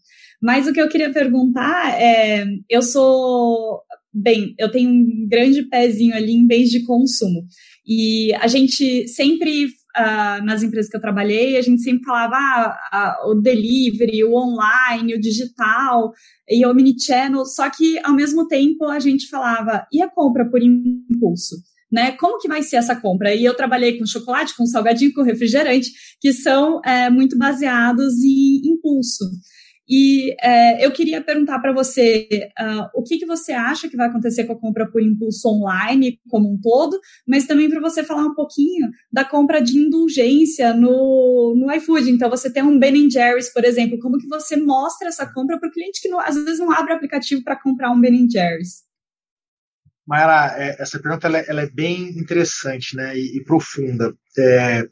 S2: Mas o que eu queria perguntar é: eu sou. Bem, eu tenho um grande pezinho ali em bens de consumo. E a gente sempre uh, nas empresas que eu trabalhei, a gente sempre falava ah, o delivery, o online, o digital e o omnichannel, só que ao mesmo tempo a gente falava, e a compra por impulso? Né? Como que vai ser essa compra? E eu trabalhei com chocolate, com salgadinho, com refrigerante, que são é, muito baseados em impulso. E é, eu queria perguntar para você uh, o que, que você acha que vai acontecer com a compra por impulso online como um todo, mas também para você falar um pouquinho da compra de indulgência no, no iFood. Então, você tem um Ben Jerry's, por exemplo, como que você mostra essa compra para o cliente que não, às vezes não abre o aplicativo para comprar um Ben Jerry's?
S3: Mayara, é, essa pergunta ela, é, ela, é bem interessante né, e, e profunda. É,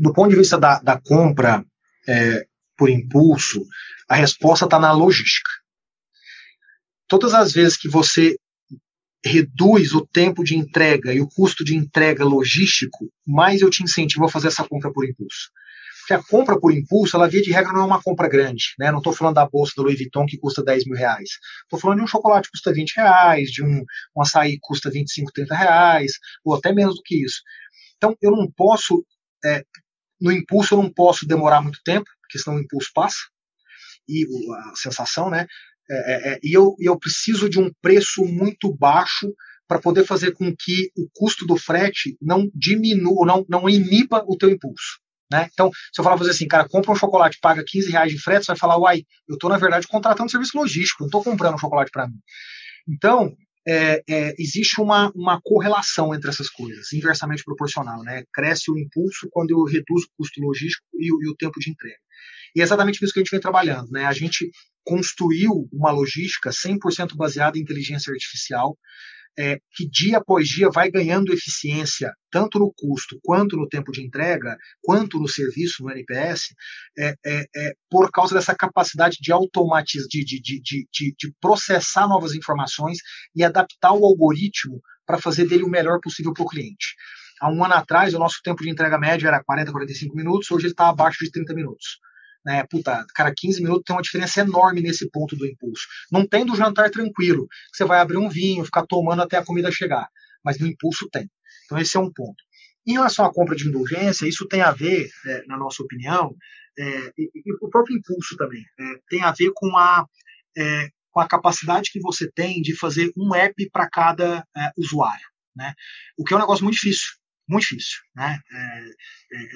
S3: do ponto de vista da, da compra é, por impulso, a resposta está na logística. Todas as vezes que você reduz o tempo de entrega e o custo de entrega logístico, mais eu te incentivo a fazer essa compra por impulso. Porque a compra por impulso, ela via de regra não é uma compra grande, né? Não estou falando da bolsa do Louis Vuitton que custa 10 mil reais. Estou falando de um chocolate que custa 20 reais, de um, um açaí que custa 25, 30 reais, ou até menos do que isso. Então, eu não posso, é, no impulso, eu não posso demorar muito tempo, porque senão o impulso passa, e a sensação, né? É, é, é, e eu, eu preciso de um preço muito baixo para poder fazer com que o custo do frete não diminua, não, não iniba o teu impulso. Né? Então, se eu falar para você assim, cara, compra um chocolate, paga 15 reais de frete, você vai falar, uai, eu estou, na verdade, contratando serviço logístico, não estou comprando um chocolate para mim. Então, é, é, existe uma, uma correlação entre essas coisas, inversamente proporcional. Né? Cresce o impulso quando eu reduzo o custo logístico e, e o tempo de entrega. E é exatamente isso que a gente vem trabalhando. Né? A gente construiu uma logística 100% baseada em inteligência artificial, é, que dia após dia vai ganhando eficiência, tanto no custo, quanto no tempo de entrega, quanto no serviço, no NPS, é, é, é, por causa dessa capacidade de automatizar, de, de, de, de, processar novas informações e adaptar o algoritmo para fazer dele o melhor possível para o cliente. Há um ano atrás, o nosso tempo de entrega médio era 40, 45 minutos, hoje ele está abaixo de 30 minutos né? Puta, cara, 15 minutos tem uma diferença enorme nesse ponto do impulso. Não tem do jantar tranquilo, você vai abrir um vinho, ficar tomando até a comida chegar, mas no impulso tem. Então esse é um ponto. Em relação à compra de indulgência, isso tem a ver, é, na nossa opinião, é, e, e, o próprio impulso também, é, tem a ver com a, é, com a capacidade que você tem de fazer um app para cada é, usuário. Né? O que é um negócio muito difícil muito difícil. Né? É, é,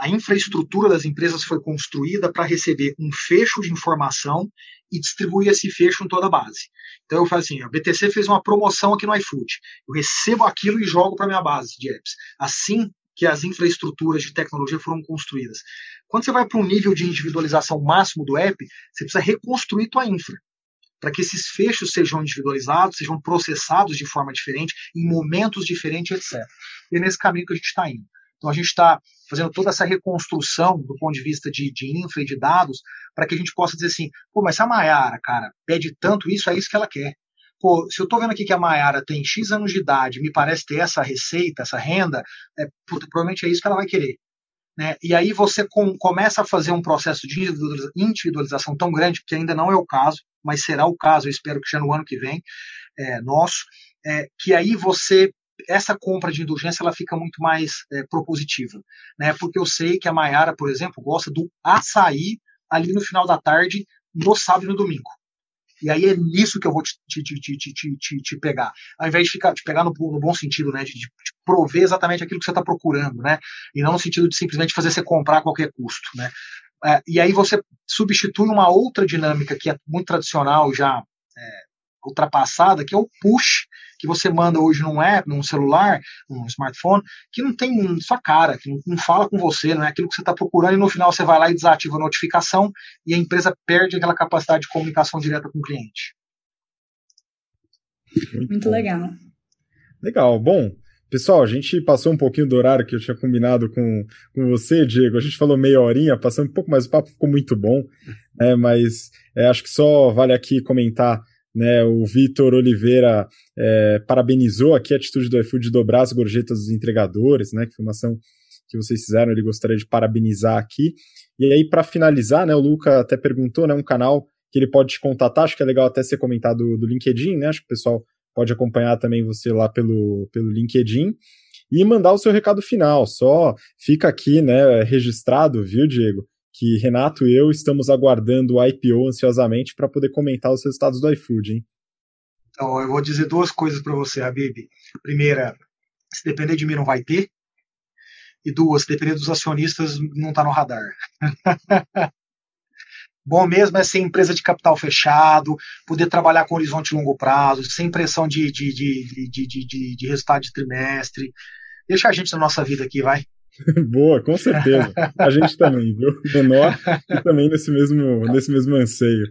S3: a infraestrutura das empresas foi construída para receber um fecho de informação e distribuir esse fecho em toda a base. Então eu falo assim, a BTC fez uma promoção aqui no iFood, eu recebo aquilo e jogo para minha base de apps. Assim que as infraestruturas de tecnologia foram construídas. Quando você vai para um nível de individualização máximo do app, você precisa reconstruir tua infra para que esses fechos sejam individualizados, sejam processados de forma diferente, em momentos diferentes, etc. E é nesse caminho que a gente está indo. Então a gente está fazendo toda essa reconstrução do ponto de vista de, de infra e de dados, para que a gente possa dizer assim, pô, mas se a Maiara, cara, pede tanto isso, é isso que ela quer. Pô, se eu estou vendo aqui que a Maiara tem X anos de idade, me parece ter essa receita, essa renda, é, puta, provavelmente é isso que ela vai querer. Né? E aí você com, começa a fazer um processo de individualização tão grande, que ainda não é o caso, mas será o caso, eu espero que já no ano que vem, é, nosso, é, que aí você essa compra de indulgência ela fica muito mais é, propositiva, né? Porque eu sei que a Maiara, por exemplo, gosta do açaí ali no final da tarde, no sábado e no domingo. E aí é nisso que eu vou te, te, te, te, pegar. Ao invés de ficar, te pegar no, no bom sentido, né? De, de prover exatamente aquilo que você está procurando, né? E não no sentido de simplesmente fazer você comprar a qualquer custo, né? É, e aí você substitui uma outra dinâmica que é muito tradicional, já é, ultrapassada, que é o push, que você manda hoje num app, num celular, num smartphone, que não tem sua cara, que não, fala com você, não é aquilo que você está procurando, e no final você vai lá e desativa a notificação e a empresa perde aquela capacidade de comunicação direta com o cliente.
S2: Muito, Muito legal.
S1: Legal. Bom, Pessoal, a gente passou um pouquinho do horário que eu tinha combinado com, com você, Diego. A gente falou meia horinha, passando um pouco mais, o papo ficou muito bom, né? mas é, acho que só vale aqui comentar né, o Vitor Oliveira é, parabenizou aqui a atitude do iFood de dobrar as gorjetas dos entregadores, né, que foi uma ação que vocês fizeram, ele gostaria de parabenizar aqui. E aí, para finalizar, né, o Luca até perguntou, né, um canal que ele pode te contatar, acho que é legal até ser comentado do, do LinkedIn, né, acho que o pessoal pode acompanhar também você lá pelo, pelo LinkedIn e mandar o seu recado final. Só fica aqui, né, registrado, viu, Diego? Que Renato e eu estamos aguardando o IPO ansiosamente para poder comentar os resultados do iFood, hein?
S3: Então, eu vou dizer duas coisas para você, Habib. Primeira, se depender de mim, não vai ter. E duas, se depender dos acionistas, não está no radar. Bom mesmo é ser empresa de capital fechado, poder trabalhar com horizonte longo prazo, sem pressão de, de, de, de, de, de, de resultado de trimestre. Deixa a gente na nossa vida aqui, vai.
S1: Boa, com certeza. A gente também, viu? Menor e também nesse mesmo, nesse mesmo anseio.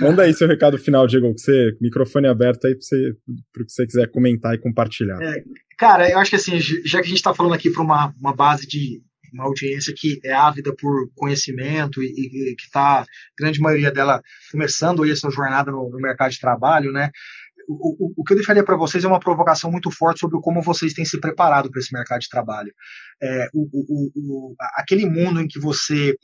S1: Manda aí seu recado final, Diego, que você, microfone aberto aí para você, que você quiser comentar e compartilhar.
S3: É, cara, eu acho que assim, já que a gente está falando aqui para uma, uma base de uma audiência que é ávida por conhecimento e, e que está, grande maioria dela, começando aí essa jornada no, no mercado de trabalho, né? O, o, que eu deixaria para vocês é uma provocação muito forte sobre como vocês têm se preparado para esse mercado de trabalho. É, o, o, aquele mundo em que você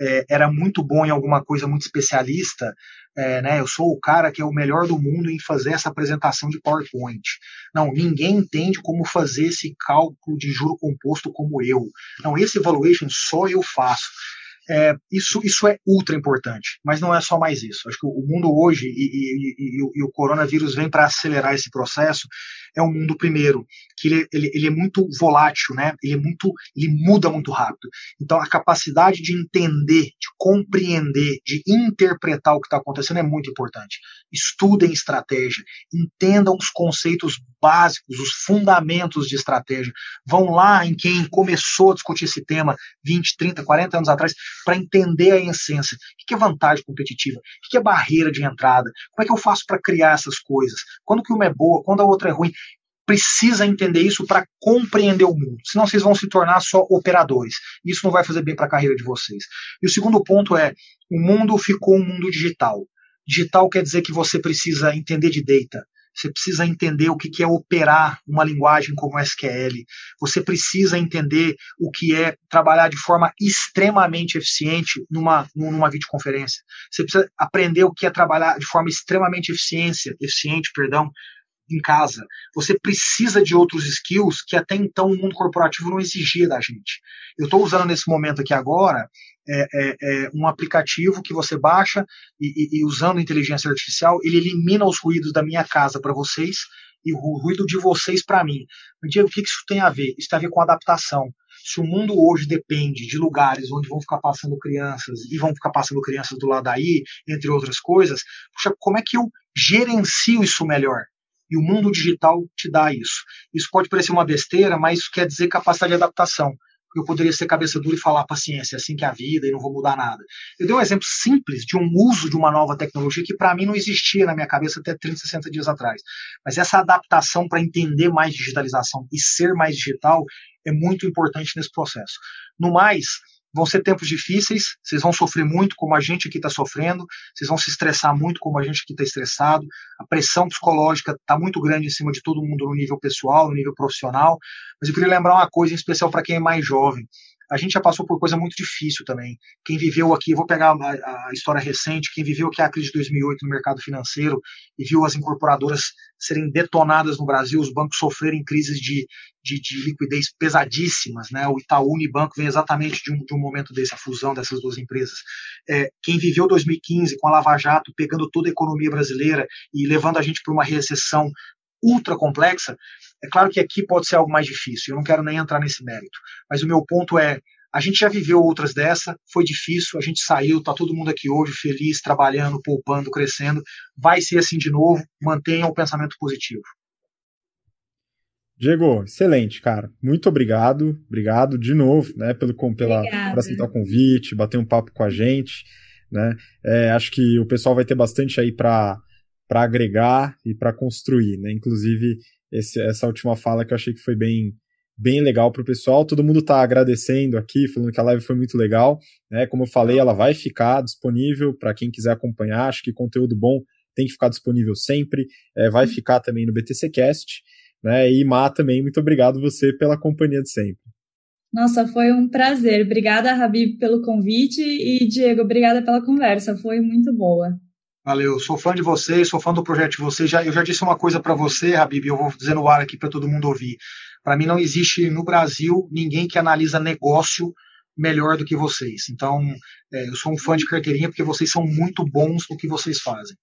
S3: é, era muito bom em alguma coisa muito especialista, é, né? Eu sou o cara que é o melhor do mundo em fazer essa apresentação de PowerPoint. Não, ninguém entende como fazer esse cálculo de juro composto como eu. Não, esse evaluation só eu faço. É, isso, isso é ultra importante, mas não é só mais isso. Acho que o mundo hoje e, e, e, e o coronavírus vem para acelerar esse processo. É um mundo primeiro que ele, ele, ele, é muito volátil, né? Ele é muito, ele muda muito rápido. Então a capacidade de entender, de compreender, de interpretar o que está acontecendo é muito importante. Estudem estratégia, entendam os conceitos básicos, os fundamentos de estratégia. Vão lá em quem começou a discutir esse tema 20, 30, 40 anos atrás para entender a essência. O que é vantagem competitiva? O que é barreira de entrada? Como é que eu faço para criar essas coisas? Quando que uma é boa, quando a outra é ruim? Precisa entender isso para compreender o mundo. Senão vocês vão se tornar só operadores. Isso não vai fazer bem para a carreira de vocês. E o segundo ponto é: o mundo ficou um mundo digital. Digital quer dizer que você precisa entender de data, você precisa entender o que é operar uma linguagem como SQL, você precisa entender o que é trabalhar de forma extremamente eficiente numa, numa videoconferência. Você precisa aprender o que é trabalhar de forma extremamente eficiência, eficiente, perdão, em casa. Você precisa de outros skills que até então o mundo corporativo não exigia da gente. Eu estou usando nesse momento aqui agora é, é, é um aplicativo que você baixa e, e, e, usando inteligência artificial, ele elimina os ruídos da minha casa para vocês e o ruído de vocês para mim. Diego, o que isso tem a ver? Isso tem a ver com adaptação. Se o mundo hoje depende de lugares onde vão ficar passando crianças e vão ficar passando crianças do lado daí, entre outras coisas, puxa, como é que eu gerencio isso melhor? E o mundo digital te dá isso. Isso pode parecer uma besteira, mas isso quer dizer capacidade de adaptação. Eu poderia ser cabeça dura e falar paciência, é assim que é a vida e não vou mudar nada. Eu dei um exemplo simples de um uso de uma nova tecnologia que para mim não existia na minha cabeça até 30, 60 dias atrás. Mas essa adaptação para entender mais digitalização e ser mais digital é muito importante nesse processo. No mais, Vão ser tempos difíceis, vocês vão sofrer muito, como a gente aqui está sofrendo, vocês vão se estressar muito, como a gente aqui está estressado. A pressão psicológica está muito grande em cima de todo mundo no nível pessoal, no nível profissional. Mas eu queria lembrar uma coisa em especial para quem é mais jovem a gente já passou por coisa muito difícil também. Quem viveu aqui, vou pegar a, a, história recente, quem viveu aqui a crise de 2008 no mercado financeiro e viu as incorporadoras serem detonadas no Brasil, os bancos sofrerem crises de, de, de liquidez pesadíssimas, né? O Itaú Unibanco vem exatamente de um, de um momento desse, a fusão dessas duas empresas. É, quem viveu 2015 com a Lava Jato pegando toda a economia brasileira e levando a gente para uma recessão ultra complexa, é claro que aqui pode ser algo mais difícil, eu não quero nem entrar nesse mérito, mas o meu ponto é, a gente já viveu outras dessa, foi difícil, a gente saiu, tá todo mundo aqui hoje feliz, trabalhando, poupando, crescendo, vai ser assim de novo, mantenha o pensamento positivo.
S1: Diego, excelente, cara. Muito obrigado. Obrigado de novo, né, pelo pela por aceitar o convite, bater um papo com a gente, né? É, acho que o pessoal vai ter bastante aí para para agregar e para construir, né? Inclusive esse, essa última fala que eu achei que foi bem bem legal para o pessoal. Todo mundo está agradecendo aqui, falando que a live foi muito legal. Né? Como eu falei, ela vai ficar disponível para quem quiser acompanhar. Acho que conteúdo bom tem que ficar disponível sempre. É, vai ficar também no BTCcast. Né? E Má também, muito obrigado você pela companhia de sempre.
S2: Nossa, foi um prazer. Obrigada, Habib, pelo convite e Diego, obrigada pela conversa. Foi muito boa.
S3: Valeu, sou fã de vocês, sou fã do projeto de vocês. Já, eu já disse uma coisa para você, Habib, eu vou dizer no ar aqui para todo mundo ouvir. Para mim não existe no Brasil ninguém que analisa negócio melhor do que vocês. Então, é, eu sou um fã de carteirinha porque vocês são muito bons no que vocês fazem.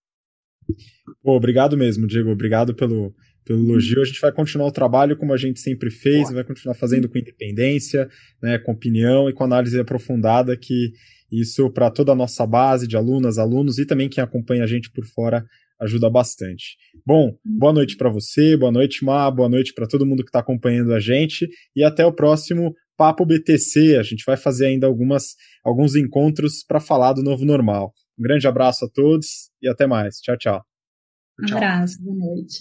S1: Pô, obrigado mesmo, Diego. Obrigado pelo, pelo elogio. A gente vai continuar o trabalho como a gente sempre fez, Boa. vai continuar fazendo com independência, né, com opinião e com análise aprofundada que isso para toda a nossa base de alunas, alunos e também quem acompanha a gente por fora ajuda bastante. Bom, boa noite para você, boa noite, Má, boa noite para todo mundo que está acompanhando a gente e até o próximo Papo BTC. A gente vai fazer ainda algumas, alguns encontros para falar do novo normal. Um grande abraço a todos e até mais. Tchau, tchau.
S2: Um abraço, boa noite.